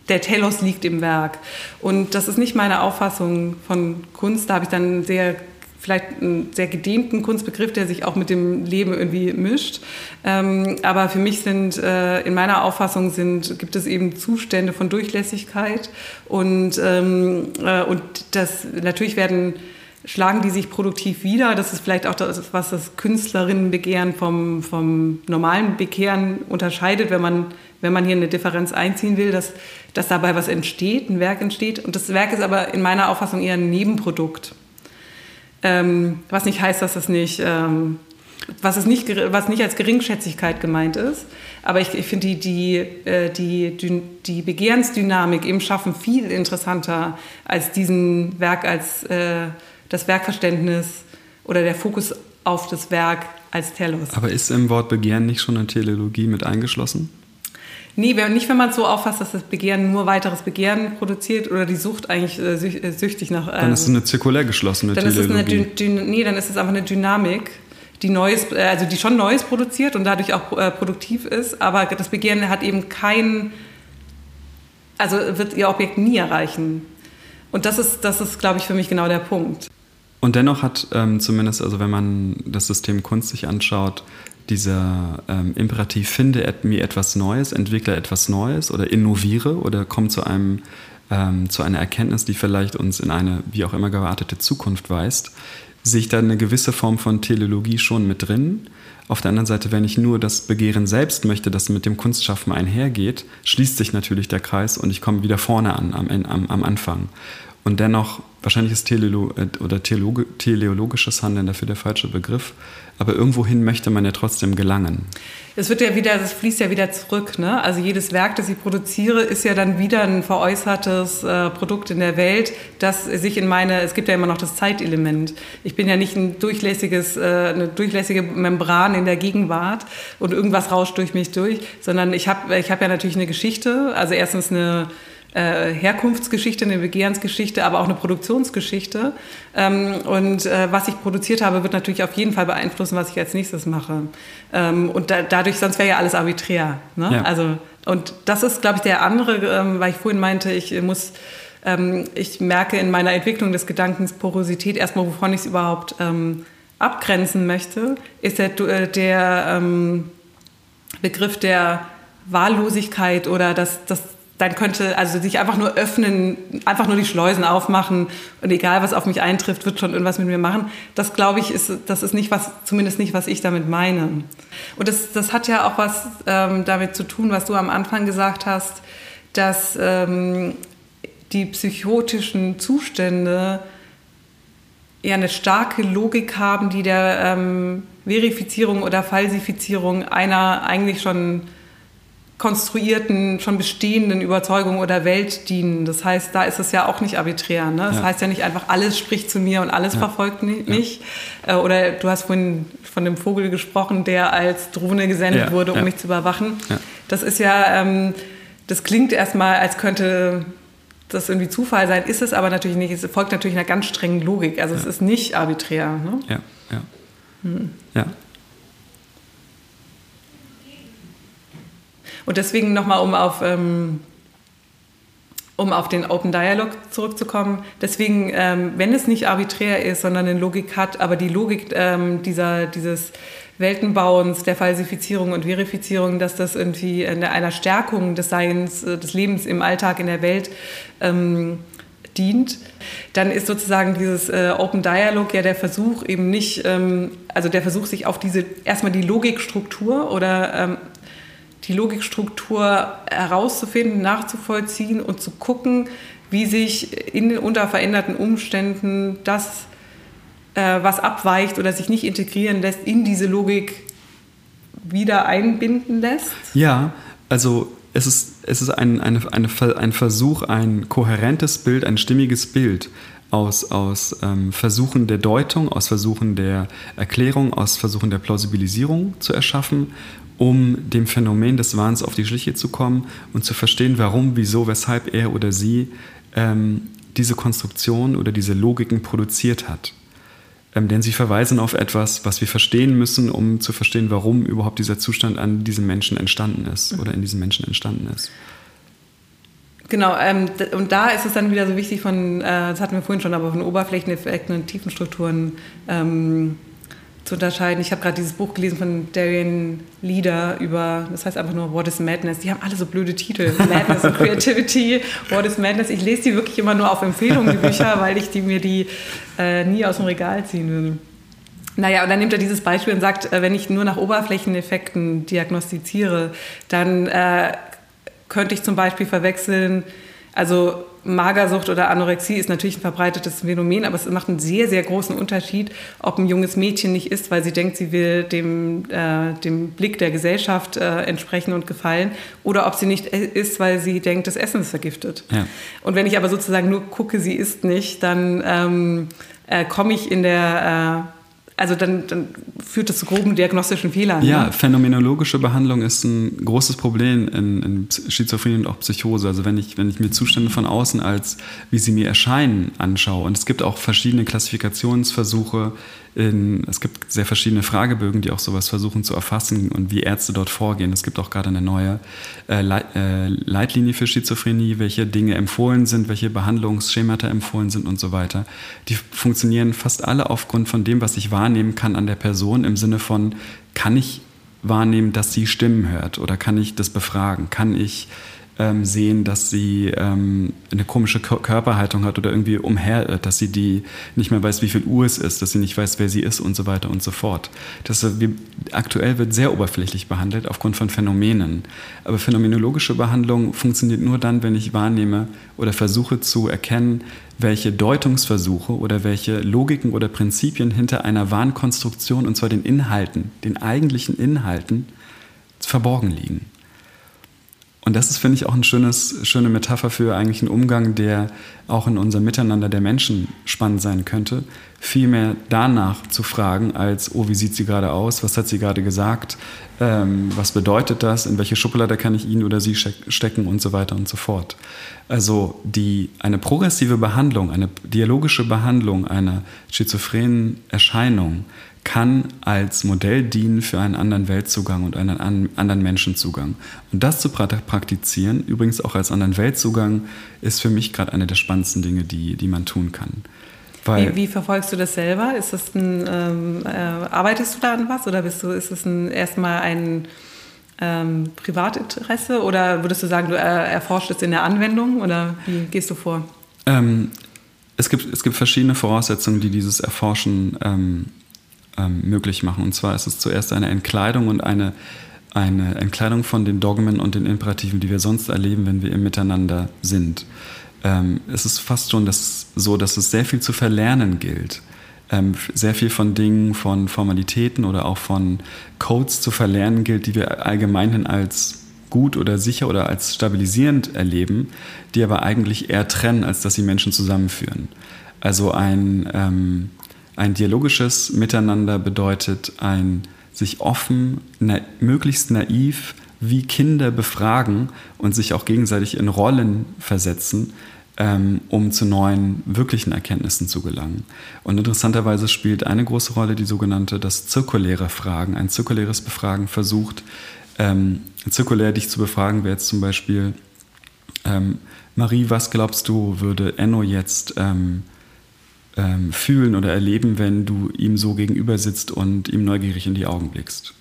der Telos liegt im Werk. Und das ist nicht meine Auffassung von Kunst. Da habe ich dann sehr vielleicht einen sehr gedehnten Kunstbegriff, der sich auch mit dem Leben irgendwie mischt. Ähm, aber für mich sind, äh, in meiner Auffassung sind, gibt es eben Zustände von Durchlässigkeit und, ähm, äh, und das, natürlich werden schlagen die sich produktiv wieder. Das ist vielleicht auch das, was das Künstlerinnenbegehren vom, vom normalen Bekehren unterscheidet, wenn man, wenn man hier eine Differenz einziehen will, dass, dass dabei was entsteht, ein Werk entsteht. Und das Werk ist aber in meiner Auffassung eher ein Nebenprodukt. Ähm, was nicht heißt, dass das nicht, ähm, was, es nicht, was nicht als Geringschätzigkeit gemeint ist. Aber ich, ich finde die, die, äh, die, die Begehrensdynamik im Schaffen viel interessanter als diesen Werk, als äh, das Werkverständnis oder der Fokus auf das Werk als Telos. Aber ist im Wort Begehren nicht schon eine Teleologie mit eingeschlossen? Nee, nicht, wenn man es so auffasst, dass das Begehren nur weiteres Begehren produziert oder die Sucht eigentlich äh, äh süchtig nach. Ähm, dann ist es eine zirkulär geschlossene dann Teleologie. Ist es eine nee, dann ist es einfach eine Dynamik, die Neues, äh, also die schon Neues produziert und dadurch auch äh, produktiv ist, aber das Begehren hat eben kein, also wird ihr Objekt nie erreichen. Und das ist, das ist, glaube ich, für mich genau der Punkt. Und dennoch hat ähm, zumindest, also wenn man das System Kunst sich anschaut, dieser ähm, Imperativ, finde mir etwas Neues, entwickle etwas Neues oder innoviere oder komm zu einem ähm, zu einer Erkenntnis, die vielleicht uns in eine wie auch immer gewartete Zukunft weist, sehe ich da eine gewisse Form von Teleologie schon mit drin. Auf der anderen Seite, wenn ich nur das Begehren selbst möchte, das mit dem Kunstschaffen einhergeht, schließt sich natürlich der Kreis und ich komme wieder vorne an, am, am, am Anfang. Und dennoch, wahrscheinlich ist Telelo äh, oder teleologisches Handeln dafür der falsche Begriff, aber irgendwohin möchte man ja trotzdem gelangen. Es wird ja wieder, das fließt ja wieder zurück. Ne? Also jedes Werk, das ich produziere, ist ja dann wieder ein veräußertes äh, Produkt in der Welt, das sich in meine, es gibt ja immer noch das Zeitelement. Ich bin ja nicht ein durchlässiges, äh, eine durchlässige Membran in der Gegenwart und irgendwas rauscht durch mich durch, sondern ich habe ich hab ja natürlich eine Geschichte, also erstens eine äh, Herkunftsgeschichte, eine Begehrensgeschichte, aber auch eine Produktionsgeschichte. Ähm, und äh, was ich produziert habe, wird natürlich auf jeden Fall beeinflussen, was ich als nächstes mache. Ähm, und da, dadurch, sonst wäre ja alles arbiträr. Ne? Ja. Also, und das ist, glaube ich, der andere, ähm, weil ich vorhin meinte, ich muss, ich merke in meiner Entwicklung des Gedankens Porosität erstmal, wovon ich es überhaupt ähm, abgrenzen möchte, ist der, äh, der ähm, Begriff der Wahllosigkeit oder das, das dann könnte also sich einfach nur öffnen, einfach nur die Schleusen aufmachen und egal was auf mich eintrifft, wird schon irgendwas mit mir machen. Das glaube ich ist, das ist nicht was, zumindest nicht was ich damit meine. Und das, das hat ja auch was ähm, damit zu tun, was du am Anfang gesagt hast, dass ähm, die psychotischen Zustände ja eine starke Logik haben, die der ähm, Verifizierung oder Falsifizierung einer eigentlich schon konstruierten, schon bestehenden Überzeugungen oder Welt dienen. Das heißt, da ist es ja auch nicht arbiträr. Ne? Das ja. heißt ja nicht einfach, alles spricht zu mir und alles ja. verfolgt mich. Ja. Äh, oder du hast vorhin von dem Vogel gesprochen, der als Drohne gesendet wurde, um mich zu überwachen. Das ist ja, ähm, das klingt erstmal, als könnte das irgendwie Zufall sein, ist es aber natürlich nicht. Es folgt natürlich einer ganz strengen Logik. Also es ist nicht arbiträr. Ne? Ja, ja. Hm. Ja. Und deswegen nochmal, um auf, ähm, um auf den Open Dialog zurückzukommen, deswegen, ähm, wenn es nicht arbiträr ist, sondern eine Logik hat, aber die Logik ähm, dieser, dieses Weltenbauens, der Falsifizierung und Verifizierung, dass das irgendwie in einer Stärkung des Seins, äh, des Lebens im Alltag, in der Welt ähm, dient, dann ist sozusagen dieses äh, Open Dialog ja der Versuch eben nicht, ähm, also der Versuch, sich auf diese erstmal die Logikstruktur oder ähm, die Logikstruktur herauszufinden, nachzuvollziehen und zu gucken, wie sich in, unter veränderten Umständen das, äh, was abweicht oder sich nicht integrieren lässt, in diese Logik wieder einbinden lässt? Ja, also es ist, es ist ein, eine, eine, ein Versuch, ein kohärentes Bild, ein stimmiges Bild aus, aus ähm, Versuchen der Deutung, aus Versuchen der Erklärung, aus Versuchen der Plausibilisierung zu erschaffen um dem Phänomen des Wahns auf die Schliche zu kommen und zu verstehen, warum, wieso, weshalb er oder sie ähm, diese Konstruktion oder diese Logiken produziert hat. Ähm, denn sie verweisen auf etwas, was wir verstehen müssen, um zu verstehen, warum überhaupt dieser Zustand an diesem Menschen entstanden ist oder in diesem Menschen entstanden ist. Genau, ähm, und da ist es dann wieder so wichtig von, äh, das hatten wir vorhin schon, aber von Oberflächeneffekten und Tiefenstrukturen ähm, zu unterscheiden. Ich habe gerade dieses Buch gelesen von Darian Leader über, das heißt einfach nur What is Madness. Die haben alle so blöde Titel. Madness and Creativity, What is Madness. Ich lese die wirklich immer nur auf Empfehlung, die Bücher, weil ich die mir die äh, nie aus dem Regal ziehen würde. Naja, und dann nimmt er dieses Beispiel und sagt, äh, wenn ich nur nach Oberflächeneffekten diagnostiziere, dann äh, könnte ich zum Beispiel verwechseln, also Magersucht oder Anorexie ist natürlich ein verbreitetes Phänomen, aber es macht einen sehr, sehr großen Unterschied, ob ein junges Mädchen nicht isst, weil sie denkt, sie will dem, äh, dem Blick der Gesellschaft äh, entsprechen und gefallen, oder ob sie nicht isst, weil sie denkt, das Essen ist vergiftet. Ja. Und wenn ich aber sozusagen nur gucke, sie isst nicht, dann ähm, äh, komme ich in der äh, also dann, dann, führt das zu groben diagnostischen Fehlern. Ja, ne? phänomenologische Behandlung ist ein großes Problem in, in Schizophrenie und auch Psychose. Also wenn ich, wenn ich mir Zustände von außen als, wie sie mir erscheinen, anschaue. Und es gibt auch verschiedene Klassifikationsversuche, in, es gibt sehr verschiedene Fragebögen, die auch sowas versuchen zu erfassen und wie Ärzte dort vorgehen. Es gibt auch gerade eine neue äh, äh, Leitlinie für Schizophrenie, welche Dinge empfohlen sind, welche Behandlungsschemata empfohlen sind und so weiter. Die funktionieren fast alle aufgrund von dem, was ich wahrnehmen kann an der Person im Sinne von, kann ich wahrnehmen, dass sie Stimmen hört oder kann ich das befragen? Kann ich ähm, sehen, dass sie ähm, eine komische Körperhaltung hat oder irgendwie umherirrt, dass sie die nicht mehr weiß, wie viel Uhr es ist, dass sie nicht weiß, wer sie ist und so weiter und so fort. Das, äh, wir, aktuell wird sehr oberflächlich behandelt aufgrund von Phänomenen. Aber phänomenologische Behandlung funktioniert nur dann, wenn ich wahrnehme oder versuche zu erkennen, welche Deutungsversuche oder welche Logiken oder Prinzipien hinter einer Wahnkonstruktion, und zwar den Inhalten, den eigentlichen Inhalten, verborgen liegen. Und das ist, finde ich, auch eine schöne Metapher für eigentlich einen Umgang, der auch in unserem Miteinander der Menschen spannend sein könnte. Vielmehr danach zu fragen, als, oh, wie sieht sie gerade aus? Was hat sie gerade gesagt? Ähm, was bedeutet das? In welche Schublade kann ich ihn oder sie stecken? Und so weiter und so fort. Also die, eine progressive Behandlung, eine dialogische Behandlung einer schizophrenen Erscheinung kann als Modell dienen für einen anderen Weltzugang und einen anderen Menschenzugang. Und das zu praktizieren, übrigens auch als anderen Weltzugang, ist für mich gerade eine der spannendsten Dinge, die, die man tun kann. Wie, wie, verfolgst du das selber? Ist das ein, ähm, äh, arbeitest du da an was oder bist du, ist es erstmal ein ähm, Privatinteresse oder würdest du sagen, du äh, erforschst es in der Anwendung oder wie gehst du vor? Ähm, es, gibt, es gibt verschiedene Voraussetzungen, die dieses Erforschen ähm, ähm, möglich machen. Und zwar ist es zuerst eine Entkleidung und eine, eine Entkleidung von den Dogmen und den Imperativen, die wir sonst erleben, wenn wir im Miteinander sind. Ähm, es ist fast schon das, so, dass es sehr viel zu verlernen gilt. Ähm, sehr viel von Dingen, von Formalitäten oder auch von Codes zu verlernen gilt, die wir allgemeinhin als gut oder sicher oder als stabilisierend erleben, die aber eigentlich eher trennen, als dass sie Menschen zusammenführen. Also ein, ähm, ein dialogisches Miteinander bedeutet ein sich offen, na, möglichst naiv wie Kinder befragen und sich auch gegenseitig in Rollen versetzen, ähm, um zu neuen wirklichen Erkenntnissen zu gelangen. Und interessanterweise spielt eine große Rolle die sogenannte das zirkuläre Fragen. Ein zirkuläres Befragen versucht, ähm, zirkulär dich zu befragen, wäre jetzt zum Beispiel, ähm, Marie, was glaubst du, würde Enno jetzt ähm, ähm, fühlen oder erleben, wenn du ihm so gegenüber sitzt und ihm neugierig in die Augen blickst.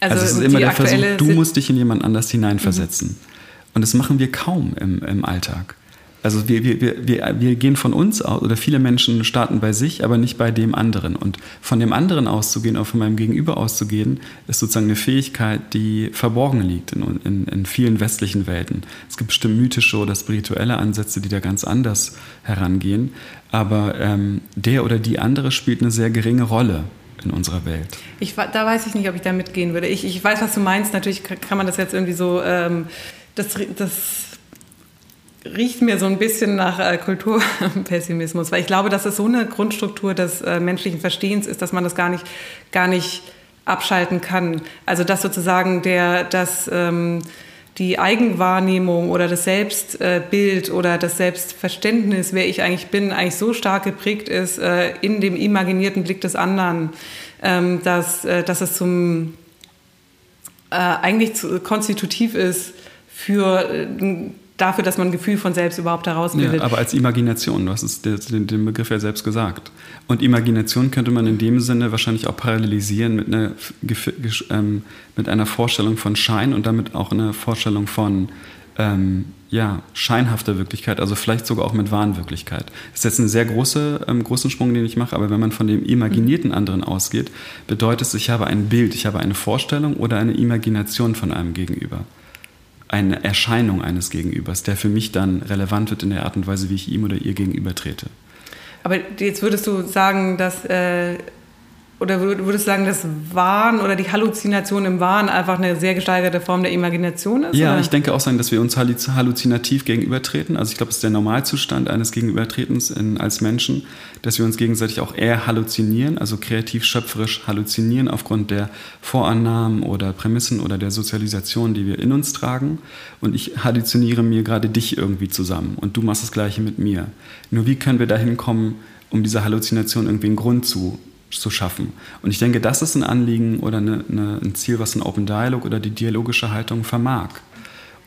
Also, also es ist immer der Versuch, du musst dich in jemand anders hineinversetzen. Mhm. Und das machen wir kaum im, im Alltag. Also wir, wir, wir, wir gehen von uns aus, oder viele Menschen starten bei sich, aber nicht bei dem anderen. Und von dem anderen auszugehen, auch von meinem Gegenüber auszugehen, ist sozusagen eine Fähigkeit, die verborgen liegt in, in, in vielen westlichen Welten. Es gibt bestimmt mythische oder spirituelle Ansätze, die da ganz anders herangehen. Aber ähm, der oder die andere spielt eine sehr geringe Rolle in unserer Welt. Ich, da weiß ich nicht, ob ich da mitgehen würde. Ich, ich weiß, was du meinst. Natürlich kann man das jetzt irgendwie so... Ähm, das, das riecht mir so ein bisschen nach äh, Kulturpessimismus, weil ich glaube, dass es so eine Grundstruktur des äh, menschlichen Verstehens ist, dass man das gar nicht, gar nicht abschalten kann. Also dass sozusagen der, dass ähm, die Eigenwahrnehmung oder das Selbstbild oder das Selbstverständnis, wer ich eigentlich bin, eigentlich so stark geprägt ist äh, in dem imaginierten Blick des anderen, ähm, dass, äh, dass es zum äh, eigentlich zu, konstitutiv ist für äh, dafür, dass man ein Gefühl von selbst überhaupt herausbildet. Ja, aber als Imagination, du hast es, den, den Begriff ja selbst gesagt. Und Imagination könnte man in dem Sinne wahrscheinlich auch parallelisieren mit einer, ähm, mit einer Vorstellung von Schein und damit auch einer Vorstellung von ähm, ja, scheinhafter Wirklichkeit, also vielleicht sogar auch mit Wahnwirklichkeit. Das ist jetzt ein sehr großer, ähm, großen Sprung, den ich mache, aber wenn man von dem imaginierten anderen ausgeht, bedeutet es, ich habe ein Bild, ich habe eine Vorstellung oder eine Imagination von einem Gegenüber eine Erscheinung eines Gegenübers, der für mich dann relevant wird in der Art und Weise, wie ich ihm oder ihr gegenüber trete. Aber jetzt würdest du sagen, dass äh, oder würdest du sagen, dass Wahn oder die Halluzination im Wahn einfach eine sehr gesteigerte Form der Imagination ist? Ja, oder? ich denke auch sagen, dass wir uns halluzinativ gegenübertreten. Also ich glaube, es ist der Normalzustand eines Gegenübertretens in, als Menschen, dass wir uns gegenseitig auch eher halluzinieren, also kreativ, schöpferisch halluzinieren aufgrund der Vorannahmen oder Prämissen oder der Sozialisation, die wir in uns tragen. Und ich halluziniere mir gerade dich irgendwie zusammen und du machst das Gleiche mit mir. Nur wie können wir dahin kommen, um dieser Halluzination irgendwie einen Grund zu zu schaffen. Und ich denke, das ist ein Anliegen oder eine, eine, ein Ziel, was ein Open Dialog oder die dialogische Haltung vermag.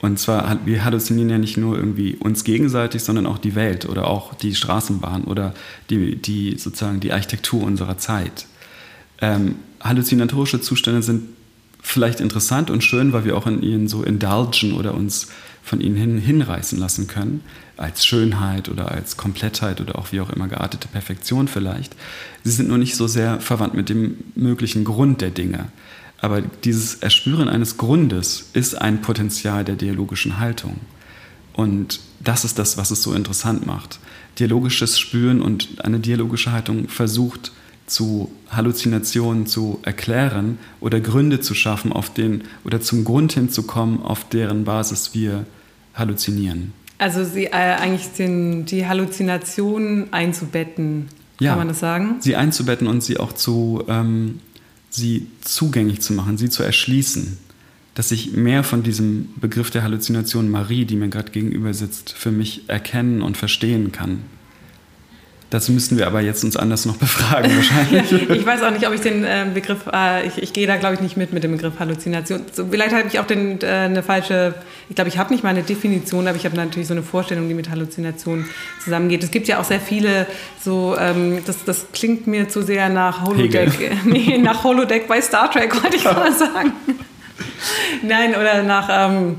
Und zwar, wir halluzinieren ja nicht nur irgendwie uns gegenseitig, sondern auch die Welt oder auch die Straßenbahn oder die, die sozusagen die Architektur unserer Zeit. Ähm, halluzinatorische Zustände sind vielleicht interessant und schön, weil wir auch in ihnen so indulgen oder uns von ihnen hin, hinreißen lassen können, als Schönheit oder als Komplettheit oder auch wie auch immer geartete Perfektion vielleicht. Sie sind nur nicht so sehr verwandt mit dem möglichen Grund der Dinge. Aber dieses Erspüren eines Grundes ist ein Potenzial der dialogischen Haltung. Und das ist das, was es so interessant macht. Dialogisches Spüren und eine dialogische Haltung versucht, zu Halluzinationen zu erklären oder Gründe zu schaffen, auf den oder zum Grund hinzukommen, auf deren Basis wir halluzinieren. Also sie äh, eigentlich den, die Halluzinationen einzubetten, ja, kann man das sagen? Sie einzubetten und sie auch zu ähm, sie zugänglich zu machen, sie zu erschließen. Dass ich mehr von diesem Begriff der Halluzination Marie, die mir gerade gegenüber sitzt, für mich erkennen und verstehen kann. Dazu müssten wir aber jetzt uns anders noch befragen wahrscheinlich. ich weiß auch nicht, ob ich den äh, Begriff, äh, ich, ich gehe da glaube ich nicht mit mit dem Begriff Halluzination. So, vielleicht habe ich auch den, äh, eine falsche, ich glaube, ich habe nicht mal eine Definition, aber ich habe natürlich so eine Vorstellung, die mit Halluzination zusammengeht. Es gibt ja auch sehr viele so, ähm, das, das klingt mir zu sehr nach Holodeck, nee, nach Holodeck bei Star Trek, wollte ich mal sagen. Nein, oder nach... Ähm,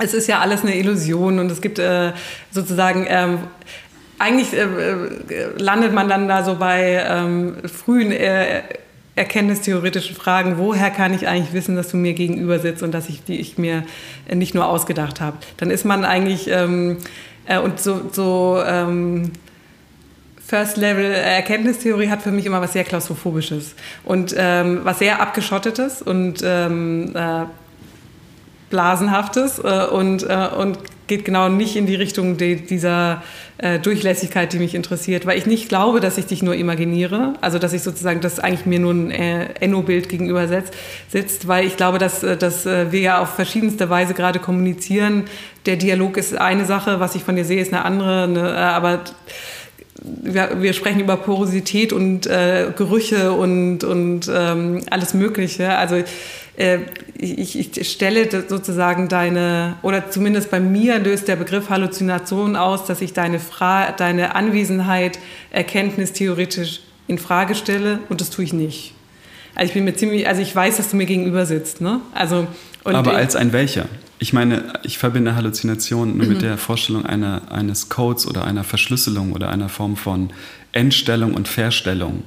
es ist ja alles eine Illusion und es gibt äh, sozusagen ähm, eigentlich äh, äh, landet man dann da so bei ähm, frühen äh, erkenntnistheoretischen Fragen, woher kann ich eigentlich wissen, dass du mir gegenüber sitzt und dass ich die ich mir nicht nur ausgedacht habe. Dann ist man eigentlich ähm, äh, und so, so ähm, First Level Erkenntnistheorie hat für mich immer was sehr klaustrophobisches und ähm, was sehr abgeschottetes und ähm, äh, blasenhaftes äh, und, äh, und geht genau nicht in die Richtung de, dieser äh, Durchlässigkeit, die mich interessiert, weil ich nicht glaube, dass ich dich nur imaginiere, also dass ich sozusagen, dass eigentlich mir nur ein äh, Enno-Bild gegenüber setzt, sitzt, weil ich glaube, dass, äh, dass äh, wir ja auf verschiedenste Weise gerade kommunizieren. Der Dialog ist eine Sache, was ich von dir sehe, ist eine andere, eine, äh, aber wir, wir, sprechen über Porosität und äh, Gerüche und, und ähm, alles Mögliche. Also ich, ich, stelle sozusagen deine, oder zumindest bei mir löst der Begriff Halluzination aus, dass ich deine, Fra deine Anwesenheit erkenntnistheoretisch in Frage stelle und das tue ich nicht. Also ich bin mir ziemlich, also ich weiß, dass du mir gegenüber sitzt, ne? Also aber als ein welcher? Ich meine, ich verbinde Halluzination nur mhm. mit der Vorstellung einer, eines Codes oder einer Verschlüsselung oder einer Form von Entstellung und Verstellung.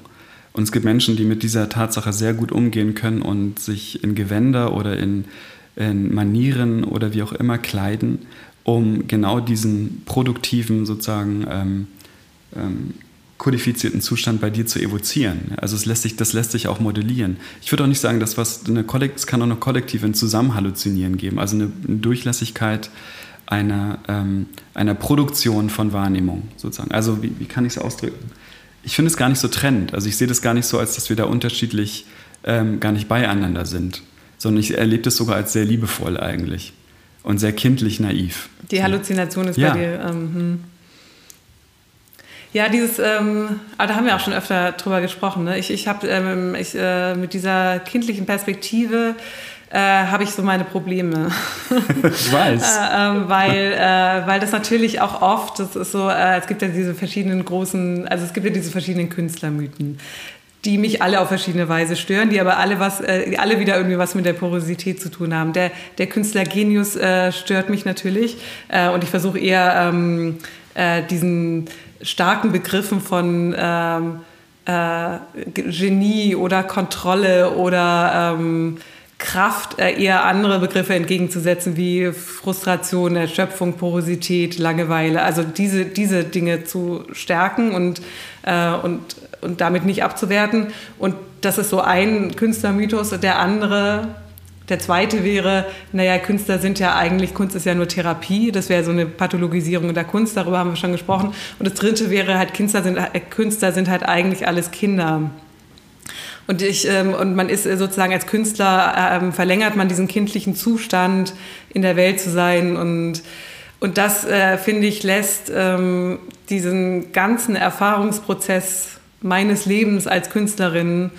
Und es gibt Menschen, die mit dieser Tatsache sehr gut umgehen können und sich in Gewänder oder in, in Manieren oder wie auch immer kleiden, um genau diesen produktiven, sozusagen ähm, ähm, kodifizierten Zustand bei dir zu evozieren. Also es lässt sich, das lässt sich auch modellieren. Ich würde auch nicht sagen, dass was eine Kollekt, es kann auch eine kollektive ein Zusammenhalluzinieren geben, also eine, eine Durchlässigkeit einer, ähm, einer Produktion von Wahrnehmung sozusagen. Also wie, wie kann ich es ausdrücken? Ich finde es gar nicht so trennend. Also ich sehe das gar nicht so, als dass wir da unterschiedlich ähm, gar nicht beieinander sind, sondern ich erlebe das sogar als sehr liebevoll eigentlich und sehr kindlich naiv. Die Halluzination ist ja. bei dir. Ähm, hm. Ja, dieses, ähm, aber da haben wir auch schon öfter drüber gesprochen. Ne? Ich, ich habe ähm, ich, äh, mit dieser kindlichen Perspektive äh, habe ich so meine Probleme. ich weiß. äh, ähm, weil, äh, weil das natürlich auch oft, das ist so, äh, es gibt ja diese verschiedenen großen, also es gibt ja diese verschiedenen Künstlermythen die mich alle auf verschiedene Weise stören, die aber alle was, äh, alle wieder irgendwie was mit der Porosität zu tun haben. Der, der Künstler Genius äh, stört mich natürlich äh, und ich versuche eher ähm, äh, diesen starken Begriffen von ähm, äh, Genie oder Kontrolle oder ähm, Kraft äh, eher andere Begriffe entgegenzusetzen, wie Frustration, Erschöpfung, Porosität, Langeweile. Also diese, diese Dinge zu stärken und, äh, und, und damit nicht abzuwerten. Und das ist so ein Künstlermythos. Der andere, der zweite wäre, naja, Künstler sind ja eigentlich, Kunst ist ja nur Therapie. Das wäre so eine Pathologisierung der Kunst, darüber haben wir schon gesprochen. Und das dritte wäre halt, Künstler sind, äh, Künstler sind halt eigentlich alles Kinder. Und, ich, ähm, und man ist äh, sozusagen als Künstler, ähm, verlängert man diesen kindlichen Zustand, in der Welt zu sein. Und, und das, äh, finde ich, lässt ähm, diesen ganzen Erfahrungsprozess meines Lebens als Künstlerin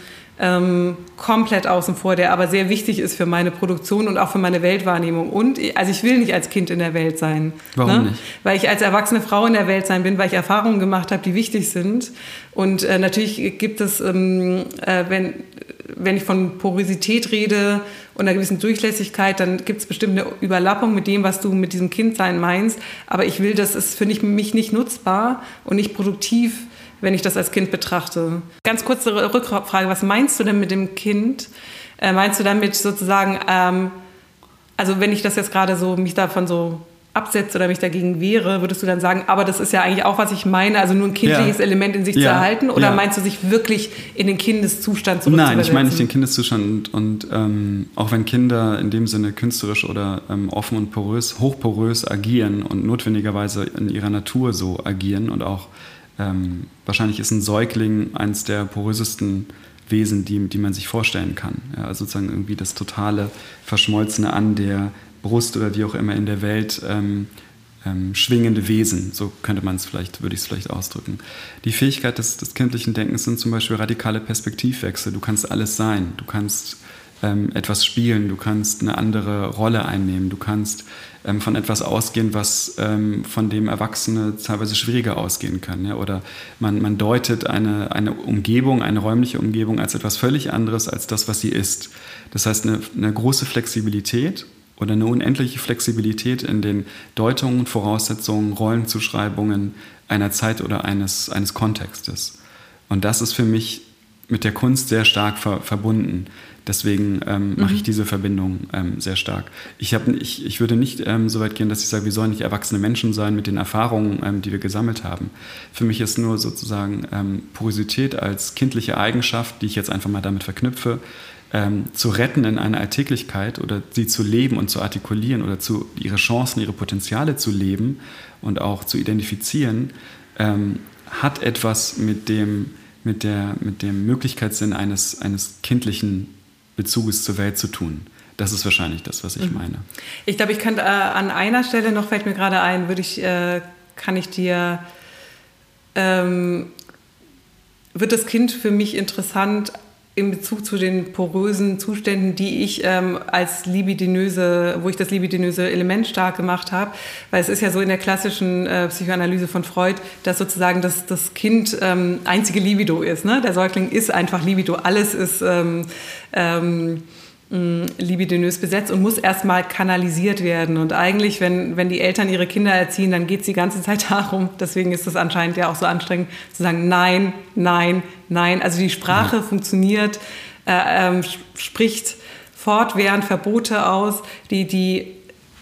ähm, komplett außen vor, der aber sehr wichtig ist für meine Produktion und auch für meine Weltwahrnehmung. Und also ich will nicht als Kind in der Welt sein. Warum ne? nicht? Weil ich als erwachsene Frau in der Welt sein bin, weil ich Erfahrungen gemacht habe, die wichtig sind. Und äh, natürlich gibt es, ähm, äh, wenn, wenn ich von Porosität rede und einer gewissen Durchlässigkeit, dann gibt es bestimmt eine Überlappung mit dem, was du mit diesem Kindsein meinst. Aber ich will, das ist für mich nicht nutzbar und nicht produktiv wenn ich das als Kind betrachte. Ganz kurze Rückfrage, was meinst du denn mit dem Kind? Äh, meinst du damit sozusagen, ähm, also wenn ich das jetzt gerade so, mich davon so absetze oder mich dagegen wehre, würdest du dann sagen, aber das ist ja eigentlich auch, was ich meine, also nur ein kindliches ja. Element in sich ja. zu erhalten? Oder ja. meinst du sich wirklich in den Kindeszustand zurückzuversetzen? Nein, ich meine nicht den Kindeszustand. Und, und ähm, auch wenn Kinder in dem Sinne künstlerisch oder ähm, offen und porös, hochporös agieren und notwendigerweise in ihrer Natur so agieren und auch ähm, wahrscheinlich ist ein Säugling eines der porösesten Wesen, die, die man sich vorstellen kann. Ja, also sozusagen irgendwie das totale Verschmolzene an der Brust oder wie auch immer in der Welt ähm, ähm, schwingende Wesen, so könnte man es vielleicht, würde ich es vielleicht ausdrücken. Die Fähigkeit des, des kindlichen Denkens sind zum Beispiel radikale Perspektivwechsel. Du kannst alles sein, du kannst ähm, etwas spielen, du kannst eine andere Rolle einnehmen, du kannst ähm, von etwas ausgehen, was ähm, von dem Erwachsene teilweise schwieriger ausgehen kann. Ja? Oder man, man deutet eine, eine Umgebung, eine räumliche Umgebung als etwas völlig anderes als das, was sie ist. Das heißt, eine, eine große Flexibilität oder eine unendliche Flexibilität in den Deutungen, Voraussetzungen, Rollenzuschreibungen einer Zeit oder eines, eines Kontextes. Und das ist für mich mit der Kunst sehr stark ver verbunden. Deswegen ähm, mhm. mache ich diese Verbindung ähm, sehr stark. Ich, hab, ich, ich würde nicht ähm, so weit gehen, dass ich sage, wir sollen nicht erwachsene Menschen sein mit den Erfahrungen, ähm, die wir gesammelt haben. Für mich ist nur sozusagen ähm, Porosität als kindliche Eigenschaft, die ich jetzt einfach mal damit verknüpfe, ähm, zu retten in einer Alltäglichkeit oder sie zu leben und zu artikulieren oder zu, ihre Chancen, ihre Potenziale zu leben und auch zu identifizieren, hat etwas mit dem, mit, der, mit dem Möglichkeitssinn eines, eines kindlichen Bezuges zur Welt zu tun. Das ist wahrscheinlich das, was ich mhm. meine. Ich glaube, ich kann äh, an einer Stelle noch fällt mir gerade ein, würde ich, äh, kann ich dir, ähm, wird das Kind für mich interessant in Bezug zu den porösen Zuständen, die ich ähm, als libidinöse, wo ich das libidinöse Element stark gemacht habe, weil es ist ja so in der klassischen äh, Psychoanalyse von Freud, dass sozusagen das, das Kind ähm, einzige Libido ist. Ne? Der Säugling ist einfach Libido, alles ist ähm, ähm, libidinös besetzt und muss erstmal kanalisiert werden. Und eigentlich, wenn, wenn die Eltern ihre Kinder erziehen, dann geht es die ganze Zeit darum, deswegen ist es anscheinend ja auch so anstrengend, zu sagen, nein, nein, nein. Also die Sprache ja. funktioniert, äh, ähm, spricht fortwährend Verbote aus, die die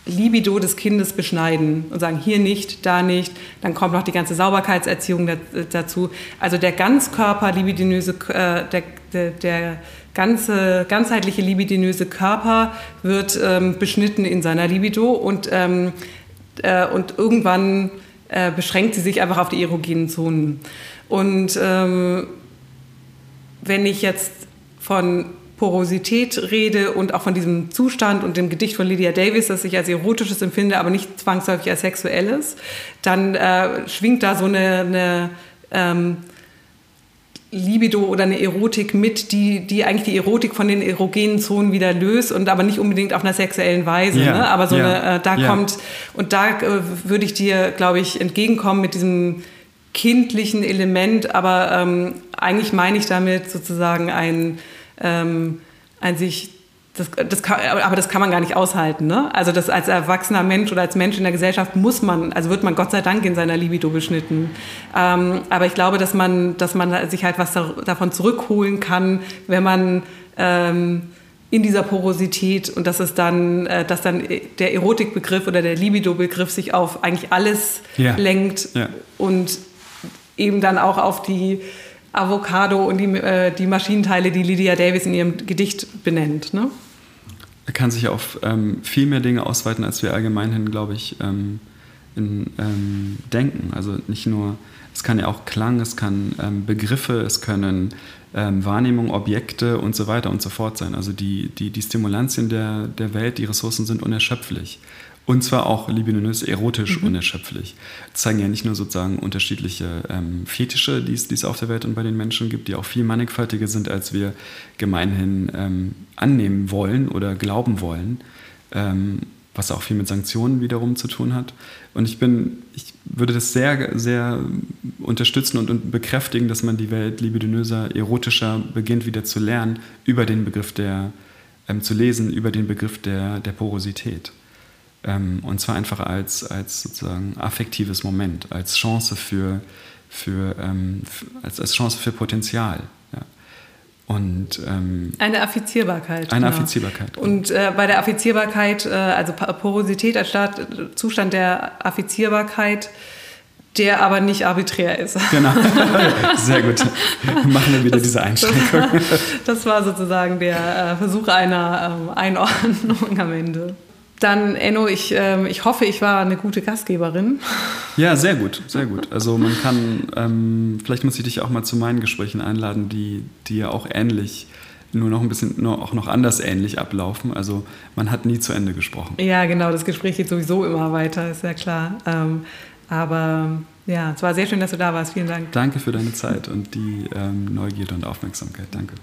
Libido des Kindes beschneiden und sagen, hier nicht, da nicht. Dann kommt noch die ganze Sauberkeitserziehung dazu. Also der Ganzkörper libidinöse, äh, der, der, der ganze, ganzheitliche libidinöse Körper wird ähm, beschnitten in seiner Libido und, ähm, äh, und irgendwann äh, beschränkt sie sich einfach auf die erogenen Zonen. Und ähm, wenn ich jetzt von Porosität rede und auch von diesem Zustand und dem Gedicht von Lydia Davis, das ich als erotisches empfinde, aber nicht zwangsläufig als sexuelles, dann äh, schwingt da so eine, eine ähm, Libido oder eine Erotik mit, die, die eigentlich die Erotik von den erogenen Zonen wieder löst und aber nicht unbedingt auf einer sexuellen Weise. Ja, ne? Aber so ja, eine, äh, da ja. kommt, und da äh, würde ich dir, glaube ich, entgegenkommen mit diesem kindlichen Element, aber ähm, eigentlich meine ich damit sozusagen ein, ähm, ein sich das, das kann, aber das kann man gar nicht aushalten. Ne? Also das als erwachsener Mensch oder als Mensch in der Gesellschaft muss man, also wird man Gott sei Dank in seiner Libido beschnitten. Ähm, aber ich glaube, dass man, dass man sich halt was da, davon zurückholen kann, wenn man ähm, in dieser Porosität und dass es dann, äh, dass dann der Erotikbegriff oder der Libido-Begriff sich auf eigentlich alles ja. lenkt ja. und eben dann auch auf die Avocado und die, äh, die Maschinenteile, die Lydia Davis in ihrem Gedicht benennt. Ne? Er kann sich auf ähm, viel mehr Dinge ausweiten, als wir allgemeinhin, glaube ich, ähm, in, ähm, denken. Also nicht nur, es kann ja auch Klang, es kann ähm, Begriffe, es können ähm, Wahrnehmung, Objekte und so weiter und so fort sein. Also die, die, die Stimulantien der, der Welt, die Ressourcen sind unerschöpflich. Und zwar auch libidinös, erotisch mhm. unerschöpflich. Das zeigen ja nicht nur sozusagen unterschiedliche ähm, Fetische, die es auf der Welt und bei den Menschen gibt, die auch viel mannigfaltiger sind, als wir gemeinhin ähm, annehmen wollen oder glauben wollen, ähm, was auch viel mit Sanktionen wiederum zu tun hat. Und ich bin, ich würde das sehr, sehr unterstützen und, und bekräftigen, dass man die Welt libidinöser, erotischer beginnt wieder zu lernen, über den Begriff der, ähm, zu lesen, über den Begriff der, der Porosität. Ähm, und zwar einfach als, als sozusagen affektives Moment, als Chance für, für, ähm, als, als Chance für Potenzial. Ja. Und, ähm, eine Affizierbarkeit. Eine genau. Affizierbarkeit. Genau. Und äh, bei der Affizierbarkeit, äh, also Porosität als Start, Zustand der Affizierbarkeit, der aber nicht arbiträr ist. Genau, sehr gut. Machen wir wieder das, diese Einschränkung. Das, das, war sozusagen der äh, Versuch einer ähm, Einordnung am Ende. Dann, Enno, ich, ähm, ich hoffe, ich war eine gute Gastgeberin. Ja, sehr gut, sehr gut. Also man kann, ähm, vielleicht muss ich dich auch mal zu meinen Gesprächen einladen, die, die ja auch ähnlich, nur noch ein bisschen, nur auch noch anders ähnlich ablaufen. Also man hat nie zu Ende gesprochen. Ja, genau, das Gespräch geht sowieso immer weiter, ist ja klar. Ähm, aber ja, es war sehr schön, dass du da warst. Vielen Dank. Danke für deine Zeit und die ähm, Neugierde und Aufmerksamkeit. Danke.